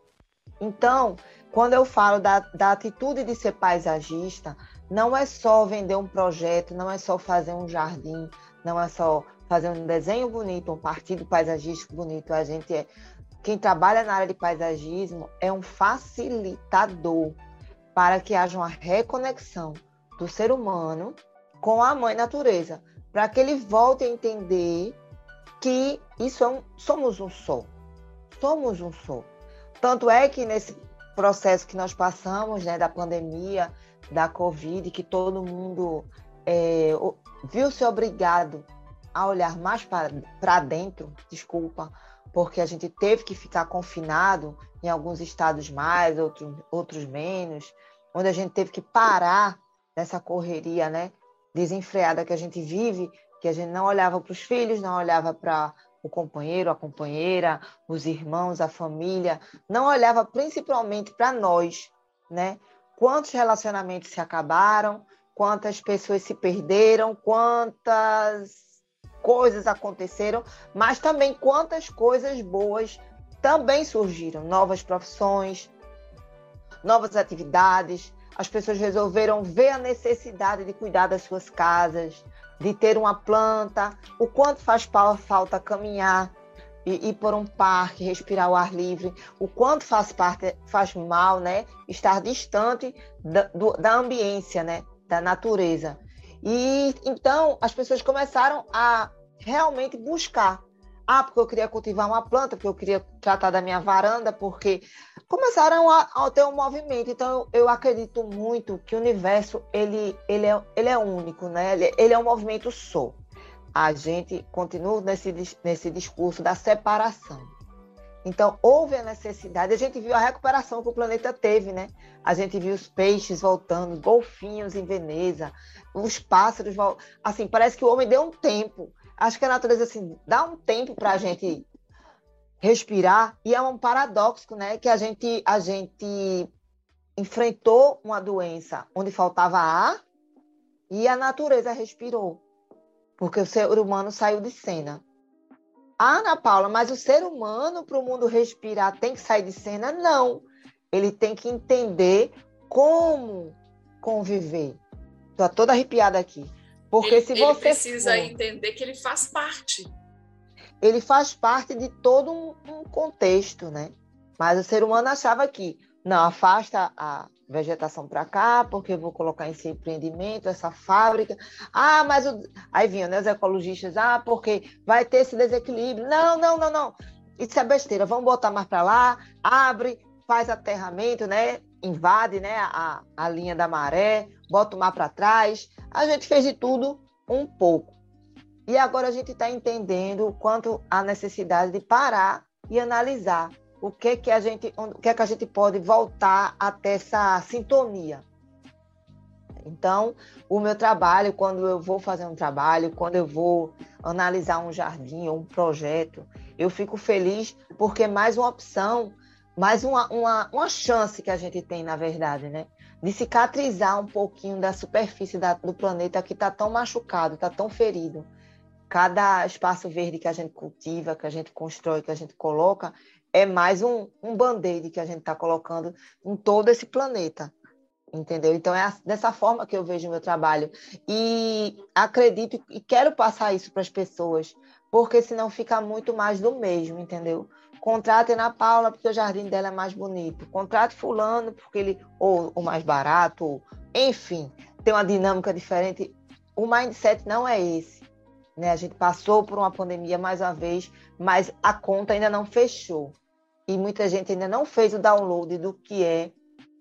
Então, quando eu falo da, da atitude de ser paisagista, não é só vender um projeto, não é só fazer um jardim, não é só fazer um desenho bonito, um partido paisagístico bonito. A gente é quem trabalha na área de paisagismo é um facilitador para que haja uma reconexão do ser humano com a mãe natureza, para que ele volte a entender que isso é um, somos um só, somos um só. Tanto é que nesse processo que nós passamos, né, da pandemia, da Covid, que todo mundo é, viu-se obrigado a olhar mais para dentro, desculpa, porque a gente teve que ficar confinado em alguns estados mais, outros, outros menos, onde a gente teve que parar nessa correria, né, desenfreada que a gente vive, que a gente não olhava para os filhos, não olhava para o companheiro, a companheira, os irmãos, a família, não olhava principalmente para nós, né? quantos relacionamentos se acabaram, quantas pessoas se perderam, quantas coisas aconteceram, mas também quantas coisas boas também surgiram, novas profissões, novas atividades. As pessoas resolveram ver a necessidade de cuidar das suas casas, de ter uma planta, o quanto faz falta caminhar e ir por um parque, respirar o ar livre, o quanto faz parte, faz mal, né? Estar distante da, do, da ambiência, né? da natureza. E então as pessoas começaram a realmente buscar. Ah, porque eu queria cultivar uma planta, porque eu queria tratar da minha varanda, porque começaram a, a ter um movimento. Então eu, eu, acredito muito que o universo ele, ele, é, ele é único, né? Ele, ele é um movimento só. A gente continua nesse, nesse discurso da separação. Então, houve a necessidade, a gente viu a recuperação que o planeta teve, né? A gente viu os peixes voltando, golfinhos em Veneza, os pássaros, assim, parece que o homem deu um tempo. Acho que a natureza, assim, dá um tempo para a gente respirar, e é um paradoxo, né? Que a gente, a gente enfrentou uma doença onde faltava ar e a natureza respirou, porque o ser humano saiu de cena. Ah, Ana Paula, mas o ser humano, para o mundo respirar, tem que sair de cena? Não. Ele tem que entender como conviver. Estou toda arrepiada aqui. Porque ele, se você. Ele precisa for, entender que ele faz parte. Ele faz parte de todo um, um contexto, né? Mas o ser humano achava que não afasta a vegetação para cá, porque eu vou colocar esse empreendimento, essa fábrica. Ah, mas o... aí vinham né, os ecologistas, ah, porque vai ter esse desequilíbrio. Não, não, não, não. Isso é besteira. Vamos botar mais para lá, abre, faz aterramento, né? Invade, né, a, a linha da maré, bota o mar para trás. A gente fez de tudo um pouco. E agora a gente está entendendo quanto a necessidade de parar e analisar o que que a gente, o que é que a gente pode voltar até essa sintonia. Então, o meu trabalho, quando eu vou fazer um trabalho, quando eu vou analisar um jardim ou um projeto, eu fico feliz porque é mais uma opção, mais uma, uma, uma chance que a gente tem, na verdade, né? De cicatrizar um pouquinho da superfície da, do planeta que está tão machucado, está tão ferido. Cada espaço verde que a gente cultiva, que a gente constrói, que a gente coloca, é mais um, um band-aid que a gente está colocando em todo esse planeta. Entendeu? Então é dessa forma que eu vejo o meu trabalho. E acredito e quero passar isso para as pessoas, porque senão fica muito mais do mesmo, entendeu? Contrate na Paula porque o jardim dela é mais bonito. Contrate fulano porque ele ou o mais barato, ou, enfim, tem uma dinâmica diferente. O mindset não é esse. Né? A gente passou por uma pandemia mais uma vez, mas a conta ainda não fechou e muita gente ainda não fez o download do que é,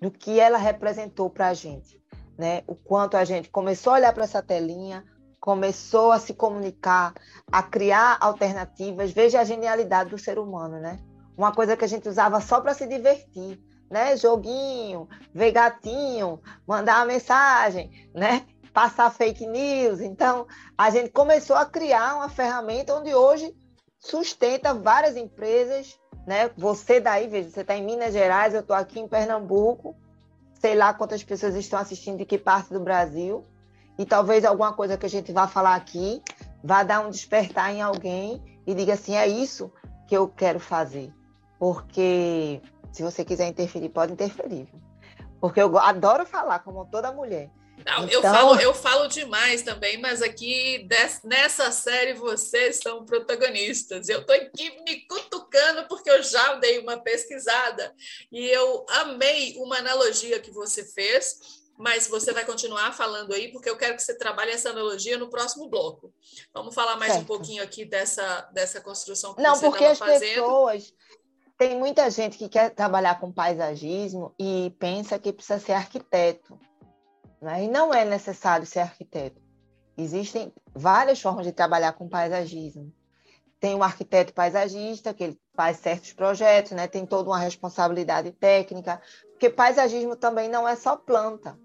do que ela representou para a gente, né? O quanto a gente começou a olhar para essa telinha, começou a se comunicar, a criar alternativas. Veja a genialidade do ser humano, né? Uma coisa que a gente usava só para se divertir, né? Joguinho, ver gatinho, mandar uma mensagem, né? Passar fake news. Então, a gente começou a criar uma ferramenta onde hoje sustenta várias empresas né? Você daí, veja, você está em Minas Gerais, eu estou aqui em Pernambuco, sei lá quantas pessoas estão assistindo de que parte do Brasil, e talvez alguma coisa que a gente vá falar aqui vá dar um despertar em alguém e diga assim, é isso que eu quero fazer. Porque se você quiser interferir, pode interferir. Porque eu adoro falar, como toda mulher. Não, então... eu, falo, eu falo demais também, mas aqui des, nessa série vocês são protagonistas. Eu estou aqui me cutucando porque eu já dei uma pesquisada e eu amei uma analogia que você fez, mas você vai continuar falando aí, porque eu quero que você trabalhe essa analogia no próximo bloco. Vamos falar mais certo. um pouquinho aqui dessa, dessa construção que Não, você porque as fazendo. pessoas tem muita gente que quer trabalhar com paisagismo e pensa que precisa ser arquiteto. Né? E não é necessário ser arquiteto. Existem várias formas de trabalhar com paisagismo. Tem um arquiteto paisagista, que ele faz certos projetos, né? tem toda uma responsabilidade técnica, porque paisagismo também não é só planta.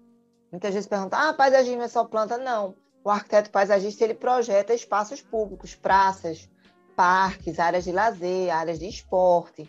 Muitas vezes perguntam, ah, paisagismo é só planta? Não. O arquiteto paisagista ele projeta espaços públicos, praças, parques, áreas de lazer, áreas de esporte.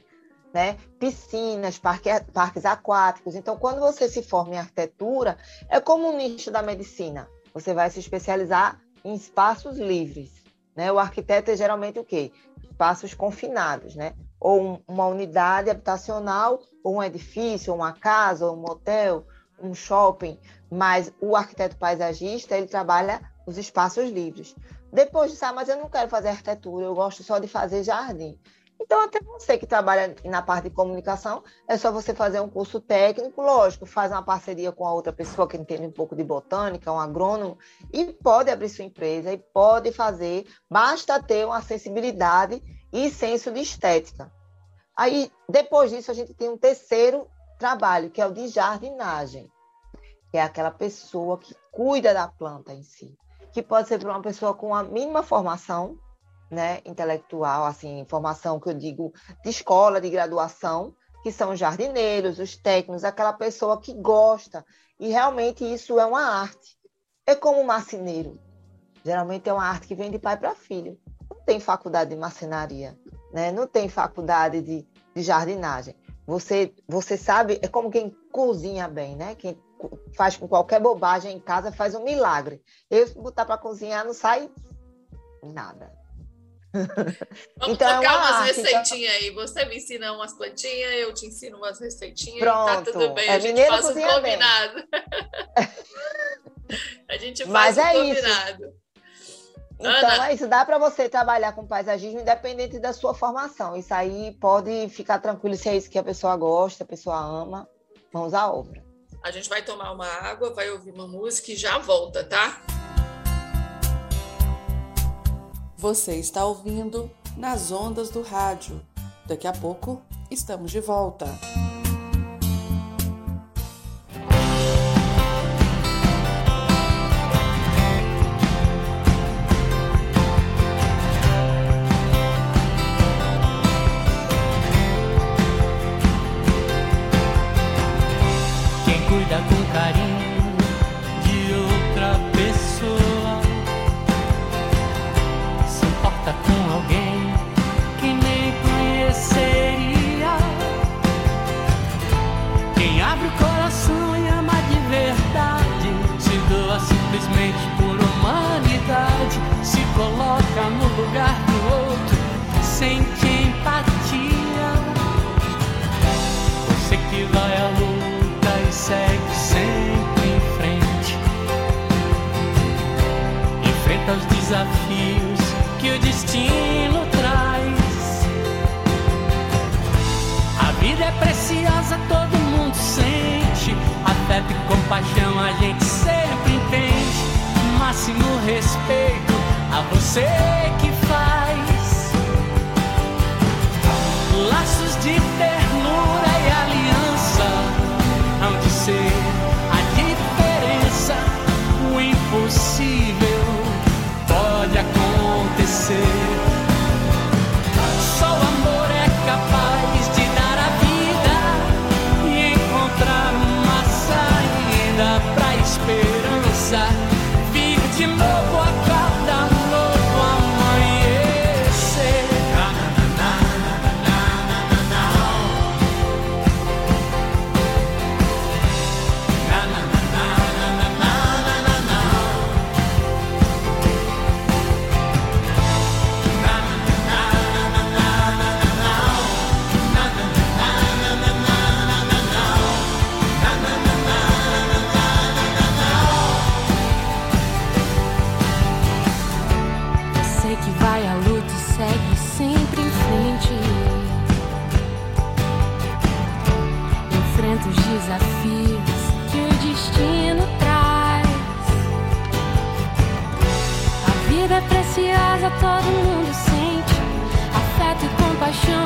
né? piscinas, parque, parques aquáticos. Então, quando você se forma em arquitetura, é como um nicho da medicina. Você vai se especializar em espaços livres. Né? O arquiteto é geralmente o quê? Espaços confinados, né? ou um, uma unidade habitacional, ou um edifício, ou uma casa, ou um hotel, um shopping. Mas o arquiteto paisagista, ele trabalha os espaços livres. Depois disso, ah, mas eu não quero fazer arquitetura, eu gosto só de fazer jardim. Então, até você que trabalha na parte de comunicação, é só você fazer um curso técnico, lógico, faz uma parceria com a outra pessoa que entende um pouco de botânica, um agrônomo, e pode abrir sua empresa e pode fazer, basta ter uma sensibilidade e senso de estética. Aí, depois disso, a gente tem um terceiro trabalho, que é o de jardinagem, que é aquela pessoa que cuida da planta em si, que pode ser para uma pessoa com a mínima formação, né, intelectual, assim, formação que eu digo de escola, de graduação, que são os jardineiros, os técnicos, aquela pessoa que gosta. E realmente isso é uma arte. É como um marceneiro. Geralmente é uma arte que vem de pai para filho. Não tem faculdade de marcenaria, né? não tem faculdade de, de jardinagem. Você, você sabe, é como quem cozinha bem, né? Quem faz com qualquer bobagem em casa faz um milagre. Eu, botar para cozinhar, não sai nada. Vamos então, é trocar é umas arte, receitinhas então... aí. Você me ensina umas plantinhas, eu te ensino umas receitinhas. Pronto. Tá tudo bem, é, a gente faz um combinado. a gente faz Mas um é combinado. Isso. Então, Ana. é isso. Dá para você trabalhar com paisagismo independente da sua formação. Isso aí pode ficar tranquilo se é isso que a pessoa gosta, a pessoa ama. Vamos à obra. A gente vai tomar uma água, vai ouvir uma música e já volta, tá? Você está ouvindo nas ondas do rádio. Daqui a pouco estamos de volta. Esperança vir de novo a cada novo todo mundo sente afeto e compaixão.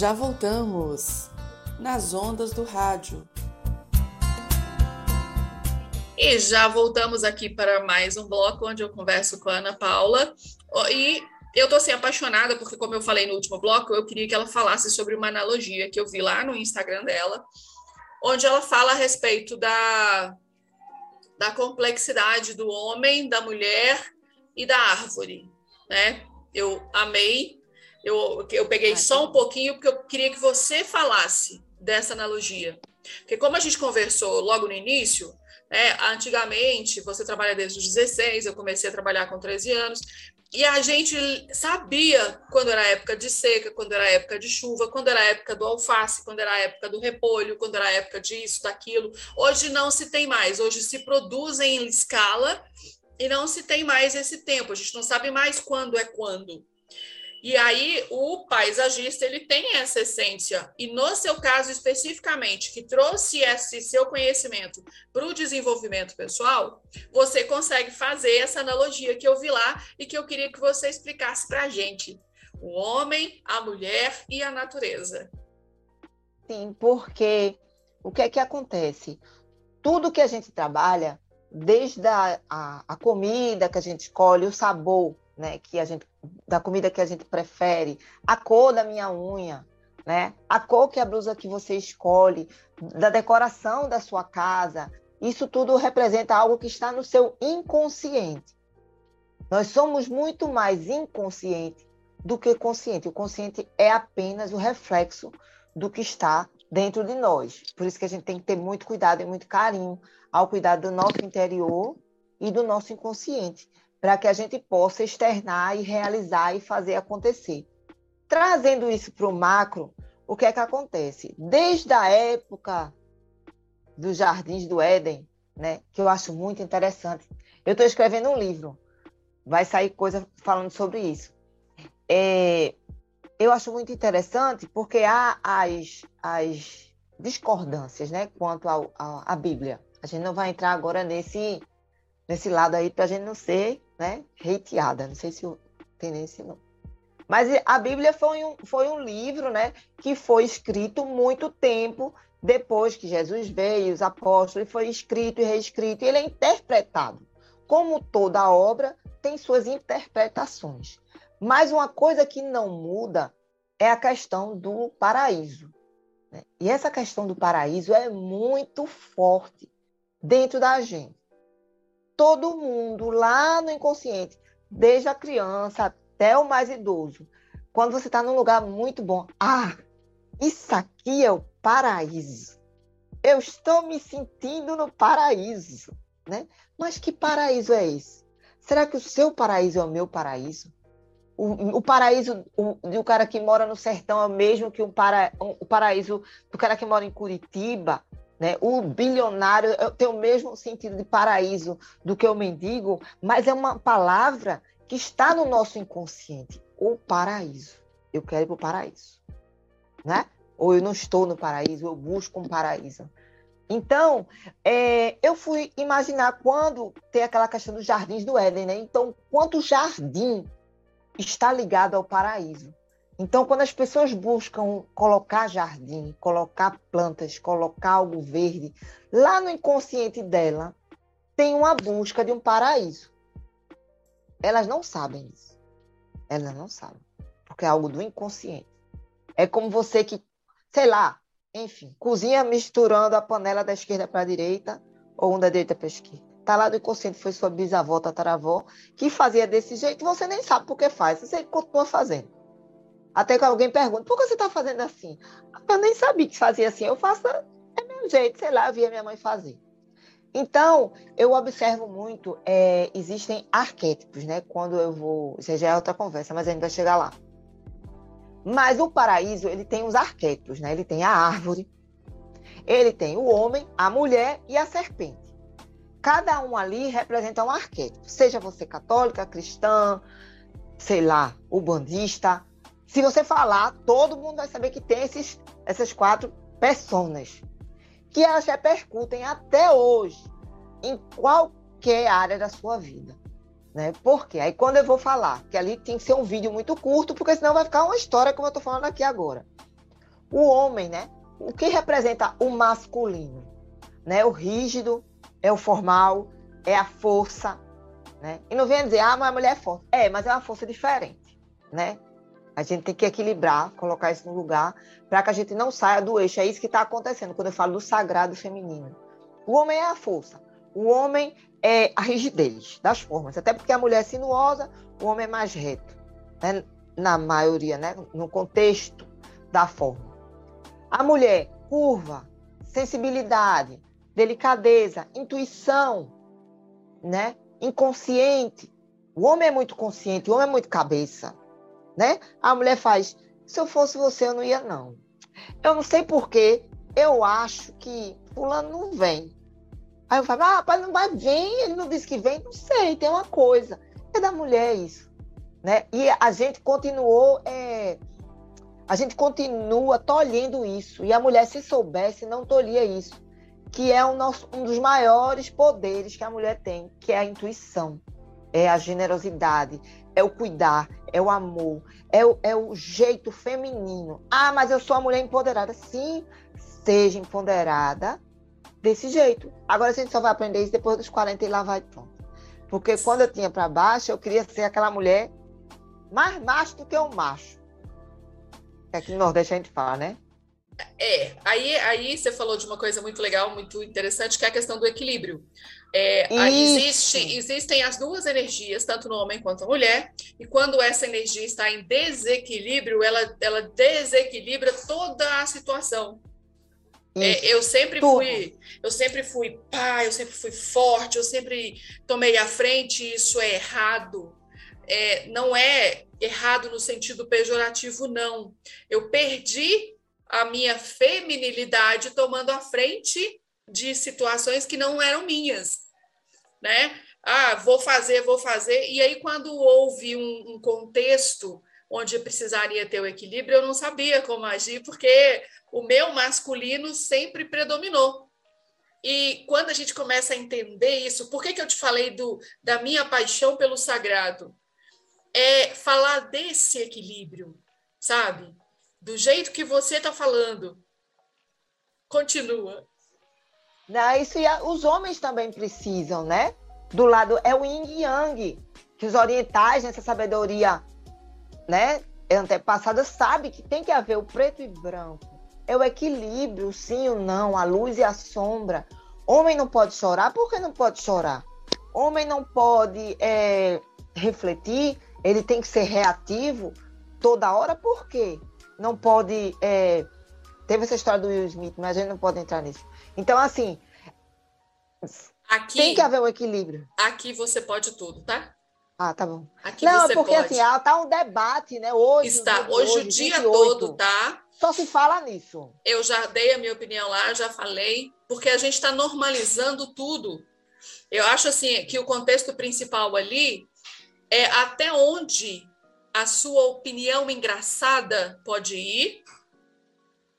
Já voltamos nas ondas do rádio. E já voltamos aqui para mais um bloco onde eu converso com a Ana Paula. E eu estou assim, apaixonada, porque, como eu falei no último bloco, eu queria que ela falasse sobre uma analogia que eu vi lá no Instagram dela, onde ela fala a respeito da, da complexidade do homem, da mulher e da árvore. Né? Eu amei. Eu, eu peguei só um pouquinho, porque eu queria que você falasse dessa analogia. Porque, como a gente conversou logo no início, né, antigamente, você trabalha desde os 16, eu comecei a trabalhar com 13 anos, e a gente sabia quando era época de seca, quando era época de chuva, quando era época do alface, quando era época do repolho, quando era época disso, daquilo. Hoje não se tem mais, hoje se produzem em escala e não se tem mais esse tempo. A gente não sabe mais quando é quando. E aí o paisagista ele tem essa essência e no seu caso especificamente que trouxe esse seu conhecimento para o desenvolvimento pessoal, você consegue fazer essa analogia que eu vi lá e que eu queria que você explicasse para a gente: o homem, a mulher e a natureza. Sim, porque o que é que acontece? Tudo que a gente trabalha, desde a, a, a comida que a gente escolhe, o sabor, né, que a gente da comida que a gente prefere, a cor da minha unha, né? A cor que a blusa que você escolhe, da decoração da sua casa, isso tudo representa algo que está no seu inconsciente. Nós somos muito mais inconsciente do que consciente. O consciente é apenas o reflexo do que está dentro de nós. Por isso que a gente tem que ter muito cuidado e muito carinho ao cuidar do nosso interior e do nosso inconsciente, para que a gente possa externar e realizar e fazer acontecer. Trazendo isso para o macro, o que é que acontece? Desde a época dos jardins do Éden, né, que eu acho muito interessante. Eu estou escrevendo um livro, vai sair coisa falando sobre isso. É, eu acho muito interessante porque há as, as discordâncias né, quanto à Bíblia. A gente não vai entrar agora nesse, nesse lado aí para a gente não ser né, hateada. Não sei se tem esse nome. Mas a Bíblia foi um, foi um livro né, que foi escrito muito tempo depois que Jesus veio, os apóstolos, e foi escrito e reescrito, e ele é interpretado. Como toda obra, tem suas interpretações. Mas uma coisa que não muda é a questão do paraíso. Né? E essa questão do paraíso é muito forte dentro da gente todo mundo lá no inconsciente, desde a criança até o mais idoso. Quando você está num lugar muito bom, ah, isso aqui é o paraíso. Eu estou me sentindo no paraíso, né? Mas que paraíso é esse? Será que o seu paraíso é o meu paraíso? O, o paraíso o, do cara que mora no sertão é o mesmo que para, o paraíso do cara que mora em Curitiba? Né? O bilionário tem o mesmo sentido de paraíso do que o mendigo, mas é uma palavra que está no nosso inconsciente. O paraíso. Eu quero ir para o paraíso. Né? Ou eu não estou no paraíso, eu busco um paraíso. Então, é, eu fui imaginar quando tem aquela questão dos jardins do Éden, né? Então, quanto jardim está ligado ao paraíso? Então, quando as pessoas buscam colocar jardim, colocar plantas, colocar algo verde, lá no inconsciente dela tem uma busca de um paraíso. Elas não sabem isso. Elas não sabem. Porque é algo do inconsciente. É como você que, sei lá, enfim, cozinha misturando a panela da esquerda para a direita ou um da direita para a esquerda. Está lá do inconsciente, foi sua bisavó, tataravó, que fazia desse jeito, você nem sabe por que faz, você continua fazendo. Até que alguém pergunta, por que você está fazendo assim? Eu nem sabia que fazia assim. Eu faço, é meu jeito, sei lá, eu via minha mãe fazer. Então, eu observo muito, é, existem arquétipos, né? Quando eu vou. Isso já é outra conversa, mas a gente vai chegar lá. Mas o paraíso, ele tem os arquétipos, né? Ele tem a árvore, ele tem o homem, a mulher e a serpente. Cada um ali representa um arquétipo. Seja você católica, cristã, sei lá, ubandista, se você falar, todo mundo vai saber que tem esses, essas quatro personas que elas repercutem até hoje em qualquer área da sua vida. Né? Por quê? Aí quando eu vou falar, que ali tem que ser um vídeo muito curto, porque senão vai ficar uma história como eu estou falando aqui agora. O homem, né? O que representa o masculino? Né? O rígido, é o formal, é a força, né? E não venha dizer, ah, mas a mulher é forte. É, mas é uma força diferente, né? A gente tem que equilibrar, colocar isso no lugar, para que a gente não saia do eixo. É isso que está acontecendo quando eu falo do sagrado feminino. O homem é a força, o homem é a rigidez das formas. Até porque a mulher é sinuosa, o homem é mais reto, né? na maioria, né? no contexto da forma. A mulher, curva, sensibilidade, delicadeza, intuição, né? inconsciente. O homem é muito consciente, o homem é muito cabeça. Né? A mulher faz, se eu fosse você, eu não ia, não. Eu não sei porquê, eu acho que fulano não vem. Aí eu falo, ah, rapaz, não vai vir, ele não disse que vem, não sei, tem uma coisa. É da mulher isso. Né? E a gente continuou, é... a gente continua tolhendo isso. E a mulher, se soubesse, não tolhia isso. Que é um, nosso, um dos maiores poderes que a mulher tem, que é a intuição, é a generosidade, é o cuidar, é o amor, é o, é o jeito feminino. Ah, mas eu sou uma mulher empoderada. Sim, seja empoderada, desse jeito. Agora a gente só vai aprender isso depois dos 40 e lá vai pronto. Porque quando eu tinha para baixo, eu queria ser aquela mulher mais macho do que um macho. É que no Nordeste a gente fala, né? É, aí, aí você falou de uma coisa muito legal, muito interessante, que é a questão do equilíbrio. É, existe, existem as duas energias, tanto no homem quanto na mulher, e quando essa energia está em desequilíbrio, ela, ela desequilibra toda a situação. É, eu sempre Tudo. fui, eu sempre fui pai, eu sempre fui forte, eu sempre tomei a frente, isso é errado. É, não é errado no sentido pejorativo, não. Eu perdi a minha feminilidade tomando a frente de situações que não eram minhas, né? Ah, vou fazer, vou fazer. E aí, quando houve um, um contexto onde precisaria ter o equilíbrio, eu não sabia como agir, porque o meu masculino sempre predominou. E quando a gente começa a entender isso, por que, que eu te falei do, da minha paixão pelo sagrado? É falar desse equilíbrio, sabe? Do jeito que você está falando. Continua. Não, isso os homens também precisam, né? Do lado é o yin e yang, que os orientais nessa sabedoria, né, antepassada sabe que tem que haver o preto e branco é o equilíbrio, sim ou não, a luz e a sombra. Homem não pode chorar, por que não pode chorar? Homem não pode é, refletir, ele tem que ser reativo toda hora, por quê? Não pode. É, teve essa história do Will Smith, mas a gente não pode entrar nisso. Então, assim. Aqui, tem que haver um equilíbrio. Aqui você pode tudo, tá? Ah, tá bom. Aqui não, você porque pode. assim, ah, tá um debate, né? Hoje. Está, hoje, hoje o dia 28. todo, tá? Só se fala nisso. Eu já dei a minha opinião lá, já falei, porque a gente está normalizando tudo. Eu acho assim que o contexto principal ali é até onde a sua opinião engraçada pode ir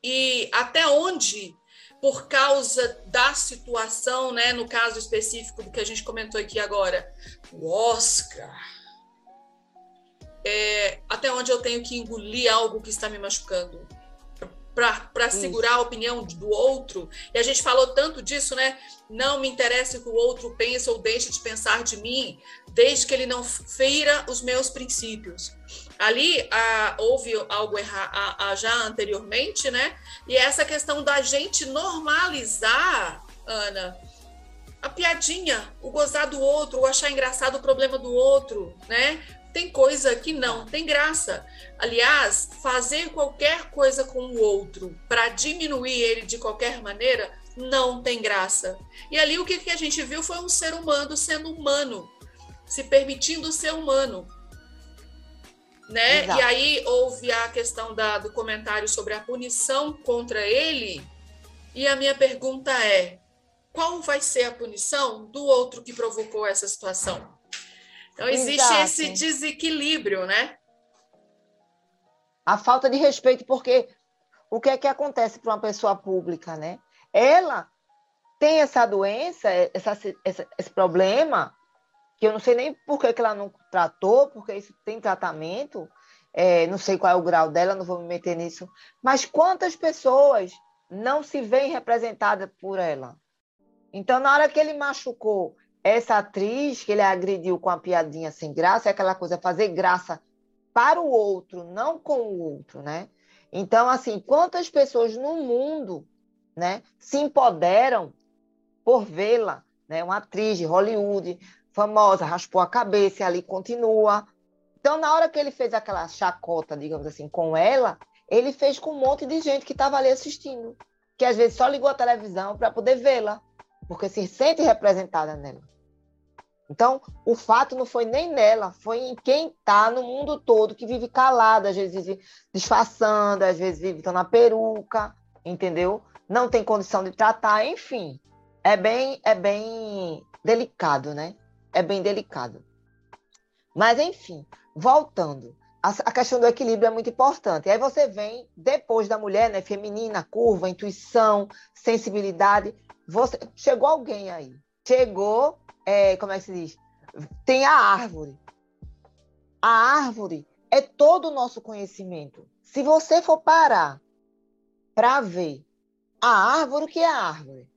e até onde, por causa da situação, né, no caso específico do que a gente comentou aqui agora, o Oscar, é, até onde eu tenho que engolir algo que está me machucando para segurar a opinião do outro. E a gente falou tanto disso, né? Não me interessa o que o outro pensa ou deixe de pensar de mim, desde que ele não feira os meus princípios. Ali houve algo errado já anteriormente, né? E essa questão da gente normalizar, Ana, a piadinha, o gozar do outro, o achar engraçado o problema do outro, né? Tem coisa que não tem graça. Aliás, fazer qualquer coisa com o outro para diminuir ele de qualquer maneira não tem graça. E ali o que, que a gente viu foi um ser humano sendo humano, se permitindo ser humano. Né? E aí houve a questão da, do comentário sobre a punição contra ele. E a minha pergunta é: qual vai ser a punição do outro que provocou essa situação? Então, existe Exato. esse desequilíbrio, né? A falta de respeito, porque o que é que acontece para uma pessoa pública, né? Ela tem essa doença, essa, essa, esse problema, que eu não sei nem por que, que ela não tratou, porque isso tem tratamento, é, não sei qual é o grau dela, não vou me meter nisso, mas quantas pessoas não se veem representadas por ela? Então, na hora que ele machucou essa atriz, que ele agrediu com a piadinha sem graça, é aquela coisa, fazer graça para o outro, não com o outro, né? Então, assim, quantas pessoas no mundo né, se empoderam por vê-la, né? Uma atriz de Hollywood, famosa, raspou a cabeça e ali continua. Então, na hora que ele fez aquela chacota, digamos assim, com ela, ele fez com um monte de gente que estava ali assistindo, que às vezes só ligou a televisão para poder vê-la, porque se sente representada nela. Então, o fato não foi nem nela, foi em quem está no mundo todo, que vive calado, às vezes vive disfarçando, às vezes vive na peruca, entendeu? Não tem condição de tratar, enfim. É bem, é bem delicado, né? É bem delicado. Mas, enfim, voltando. A questão do equilíbrio é muito importante. Aí você vem, depois da mulher, né? Feminina, curva, intuição, sensibilidade. Você Chegou alguém aí. Chegou é, como é que se diz? Tem a árvore. A árvore é todo o nosso conhecimento. Se você for parar para ver a árvore, o que é a árvore?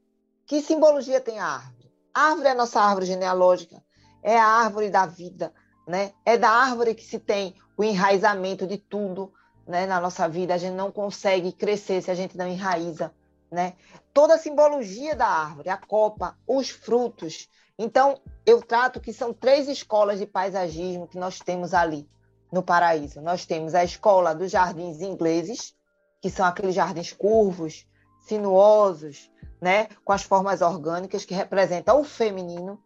Que simbologia tem a árvore? Árvore é a nossa árvore genealógica, é a árvore da vida, né? É da árvore que se tem o enraizamento de tudo, né? Na nossa vida, a gente não consegue crescer se a gente não enraiza, né? Toda a simbologia da árvore, a copa, os frutos, então, eu trato que são três escolas de paisagismo que nós temos ali no Paraíso. Nós temos a escola dos jardins ingleses, que são aqueles jardins curvos, sinuosos, né, com as formas orgânicas que representam o feminino.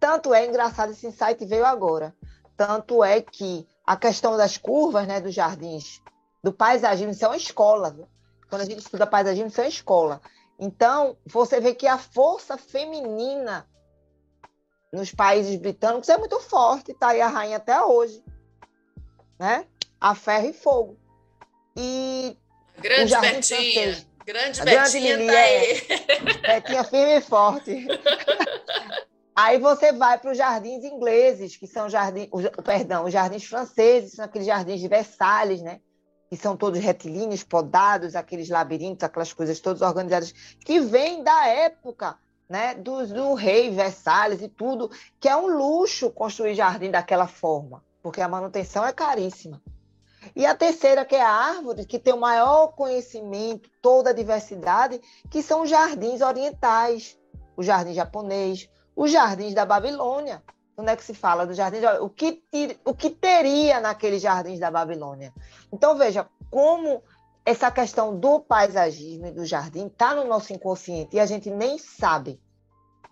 Tanto é engraçado esse insight veio agora. Tanto é que a questão das curvas, né, dos jardins, do paisagismo, isso é uma escola. Viu? Quando a gente estuda paisagismo, isso é uma escola. Então, você vê que a força feminina nos países britânicos é muito forte, está aí a rainha até hoje, né? A ferro e fogo. E grande o Betinha, francês, grande grande tá aí. É, Betinha firme e forte. Aí você vai para os jardins ingleses, que são jardins, perdão, os jardins franceses, são aqueles jardins de Versalhes, né? Que são todos retilíneos, podados, aqueles labirintos, aquelas coisas todas organizadas, que vêm da época né, do, do rei Versalhes e tudo, que é um luxo construir jardim daquela forma, porque a manutenção é caríssima. E a terceira, que é a árvore, que tem o maior conhecimento, toda a diversidade, que são os jardins orientais, o jardim japonês, os jardins da Babilônia. Onde é que se fala do jardim? O que, o que teria naqueles jardins da Babilônia? Então, veja como essa questão do paisagismo e do jardim está no nosso inconsciente e a gente nem sabe.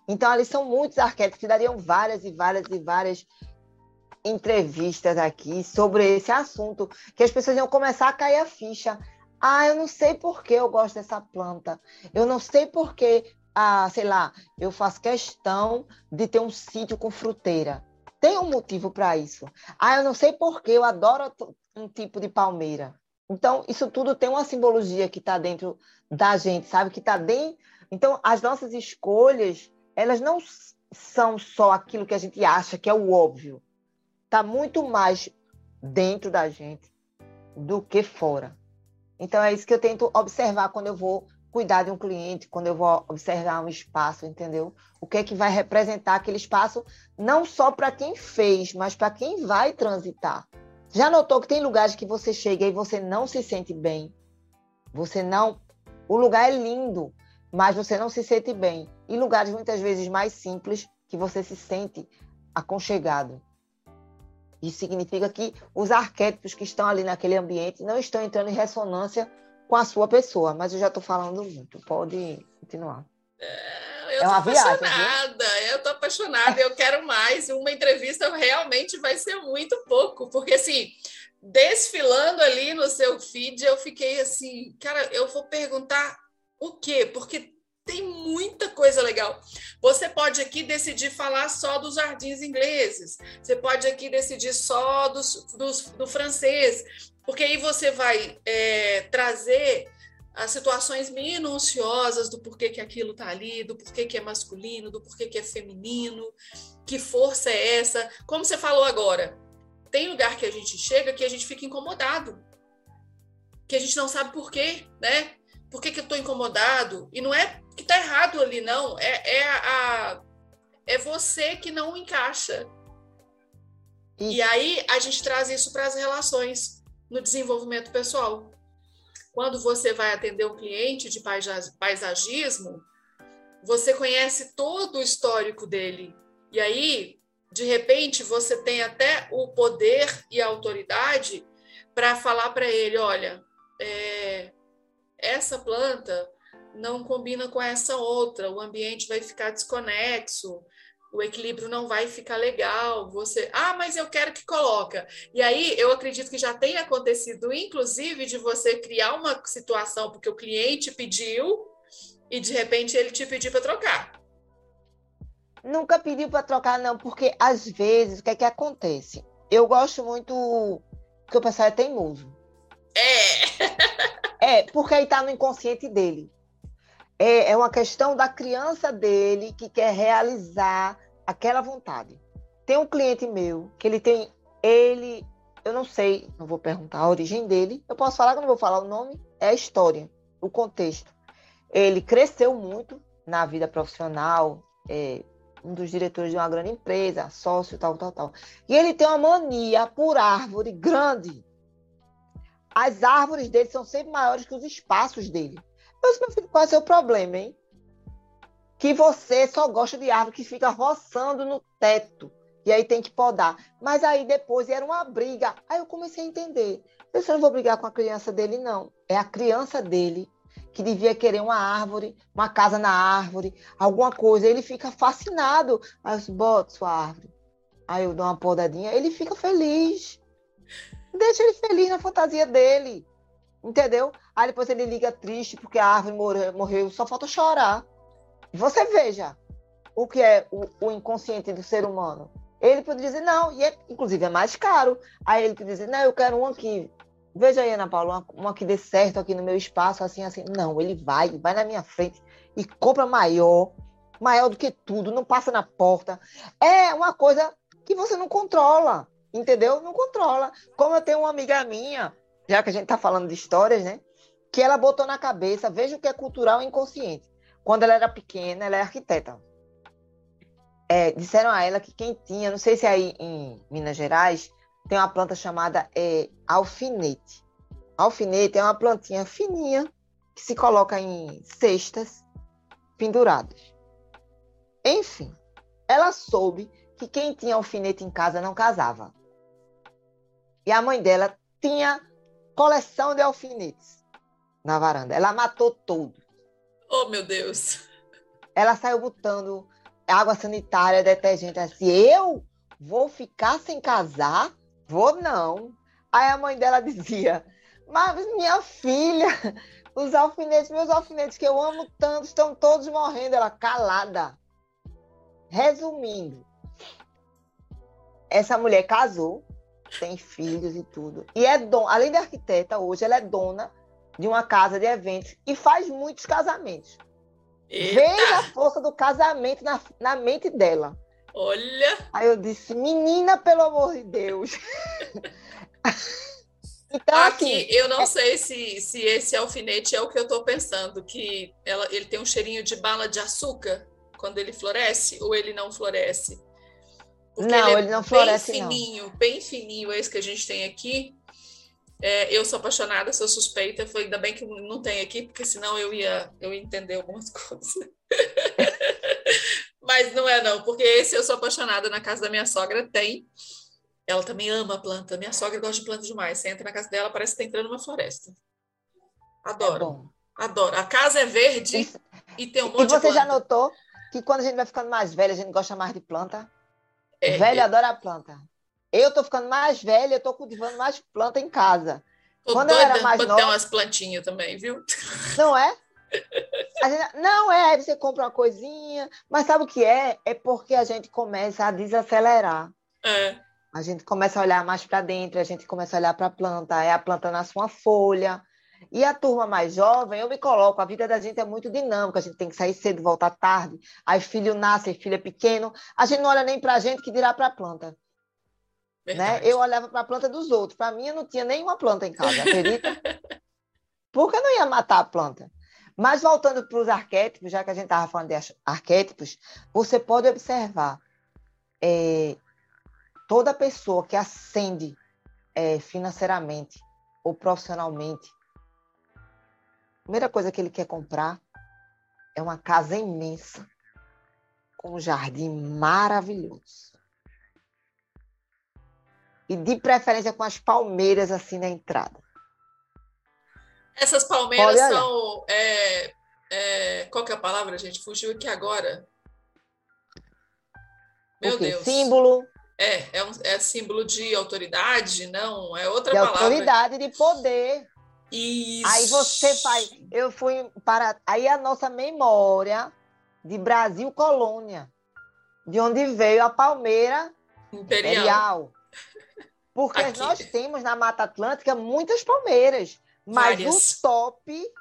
Então, ali são muitos arquétipos que dariam várias e várias e várias entrevistas aqui sobre esse assunto, que as pessoas iam começar a cair a ficha. Ah, eu não sei por que eu gosto dessa planta. Eu não sei por que, ah, sei lá, eu faço questão de ter um sítio com fruteira. Tem um motivo para isso. Ah, eu não sei por que eu adoro um tipo de palmeira. Então, isso tudo tem uma simbologia que está dentro da gente, sabe? Que está dentro. Então, as nossas escolhas, elas não são só aquilo que a gente acha que é o óbvio. Está muito mais dentro da gente do que fora. Então, é isso que eu tento observar quando eu vou cuidar de um cliente, quando eu vou observar um espaço, entendeu? O que é que vai representar aquele espaço, não só para quem fez, mas para quem vai transitar. Já notou que tem lugares que você chega e você não se sente bem? Você não. O lugar é lindo, mas você não se sente bem. E lugares muitas vezes mais simples que você se sente aconchegado. Isso significa que os arquétipos que estão ali naquele ambiente não estão entrando em ressonância com a sua pessoa. Mas eu já estou falando muito. Pode continuar. É eu é tô apaixonada, viagem, eu tô apaixonada, eu quero mais. Uma entrevista realmente vai ser muito pouco, porque assim, desfilando ali no seu feed, eu fiquei assim, cara, eu vou perguntar o quê? Porque tem muita coisa legal. Você pode aqui decidir falar só dos jardins ingleses, você pode aqui decidir só dos, dos do francês, porque aí você vai é, trazer as situações minuciosas do porquê que aquilo está ali, do porquê que é masculino, do porquê que é feminino, que força é essa. Como você falou agora, tem lugar que a gente chega que a gente fica incomodado. Que a gente não sabe por quê, né? Por que, que eu estou incomodado? E não é que está errado ali, não. É, é, a, é você que não encaixa. E aí a gente traz isso para as relações no desenvolvimento pessoal. Quando você vai atender um cliente de paisagismo, você conhece todo o histórico dele. E aí, de repente, você tem até o poder e a autoridade para falar para ele: olha, é, essa planta não combina com essa outra, o ambiente vai ficar desconexo, o equilíbrio não vai ficar legal. Você, ah, mas eu quero que coloca. E aí eu acredito que já tenha acontecido, inclusive, de você criar uma situação porque o cliente pediu e de repente ele te pediu para trocar. Nunca pediu para trocar, não, porque às vezes o que é que acontece? Eu gosto muito que o pessoal é teimoso. É. é, porque aí tá no inconsciente dele. É, é uma questão da criança dele que quer realizar aquela vontade. Tem um cliente meu que ele tem, ele, eu não sei, não vou perguntar a origem dele, eu posso falar que não vou falar o nome, é a história, o contexto. Ele cresceu muito na vida profissional, é um dos diretores de uma grande empresa, sócio, tal, tal, tal. E ele tem uma mania por árvore grande. As árvores dele são sempre maiores que os espaços dele. Disse, meu filho, qual é o seu problema, hein? que você só gosta de árvore que fica roçando no teto. E aí tem que podar. Mas aí depois era uma briga. Aí eu comecei a entender. Eu não vou brigar com a criança dele, não. É a criança dele que devia querer uma árvore, uma casa na árvore, alguma coisa. Ele fica fascinado. Aí eu boto sua árvore. Aí eu dou uma podadinha. Ele fica feliz. Deixa ele feliz na fantasia dele. Entendeu? Aí depois ele liga triste porque a árvore morreu, só falta chorar. Você veja o que é o, o inconsciente do ser humano. Ele pode dizer, não, e é, inclusive é mais caro. Aí ele pode dizer, não, eu quero um aqui. Veja aí, Ana Paula, uma, uma que dê certo aqui no meu espaço, assim, assim. Não, ele vai, vai na minha frente e compra maior, maior do que tudo, não passa na porta. É uma coisa que você não controla, entendeu? Não controla. Como eu tenho uma amiga minha, já que a gente está falando de histórias, né? Que ela botou na cabeça, veja o que é cultural e inconsciente. Quando ela era pequena, ela é arquiteta. É, disseram a ela que quem tinha, não sei se é aí em Minas Gerais, tem uma planta chamada é, alfinete. Alfinete é uma plantinha fininha que se coloca em cestas penduradas. Enfim, ela soube que quem tinha alfinete em casa não casava. E a mãe dela tinha coleção de alfinetes na varanda. Ela matou tudo. Oh, meu Deus. Ela saiu botando água sanitária, detergente assim. Eu vou ficar sem casar? Vou não. Aí a mãe dela dizia: Mas minha filha, os alfinetes, meus alfinetes que eu amo tanto, estão todos morrendo. Ela calada. Resumindo, essa mulher casou, tem filhos e tudo. E é dona, além de arquiteta, hoje ela é dona de uma casa de eventos e faz muitos casamentos. Eita. Veja a força do casamento na, na mente dela. Olha! Aí eu disse, menina, pelo amor de Deus. então, Aqui, assim, eu não é... sei se, se esse alfinete é o que eu estou pensando, que ela, ele tem um cheirinho de bala de açúcar quando ele floresce, ou ele não floresce? Porque não, ele, é ele não floresce, bem fininho, não. bem fininho, esse que a gente tem aqui. É, eu sou apaixonada, sou suspeita. Foi ainda bem que não tem aqui, porque senão eu ia, eu ia entender algumas coisas. Mas não é não, porque esse eu sou apaixonada. Na casa da minha sogra tem. Ela também ama planta. Minha sogra gosta de planta demais. Você entra na casa dela, parece que está entrando numa floresta. Adoro. É Adoro. A casa é verde e tem um monte de planta. E você já notou que quando a gente vai ficando mais velha, a gente gosta mais de planta? É, Velho é. adora planta. Eu tô ficando mais velha, eu tô cultivando mais planta em casa. Tô Quando eu era mais nova... umas plantinhas também, viu? Não é? Gente, não é, aí você compra uma coisinha, mas sabe o que é? É porque a gente começa a desacelerar. É. A gente começa a olhar mais para dentro, a gente começa a olhar para a planta, é a planta na sua folha. E a turma mais jovem, eu me coloco, a vida da gente é muito dinâmica, a gente tem que sair cedo, voltar tarde. Aí filho nasce, filho é pequeno, a gente não olha nem para a gente que dirá para a planta. Né? Eu olhava para a planta dos outros. Para mim, eu não tinha nenhuma planta em casa, acredita? Porque eu não ia matar a planta. Mas voltando para os arquétipos, já que a gente estava falando de arquétipos, você pode observar é, toda pessoa que ascende é, financeiramente ou profissionalmente, primeira coisa que ele quer comprar é uma casa imensa, com um jardim maravilhoso. E de preferência com as palmeiras assim na entrada. Essas palmeiras olha, são. É, é, qual que é a palavra, gente? Fugiu aqui agora. Meu Deus. Símbolo. É, é, um, é símbolo de autoridade, não? É outra de palavra. autoridade, de poder. Isso. Aí você faz. Eu fui para. Aí a nossa memória de Brasil Colônia, de onde veio a palmeira imperial. imperial. Porque Aqui. nós temos na Mata Atlântica muitas palmeiras, mas Várias. o top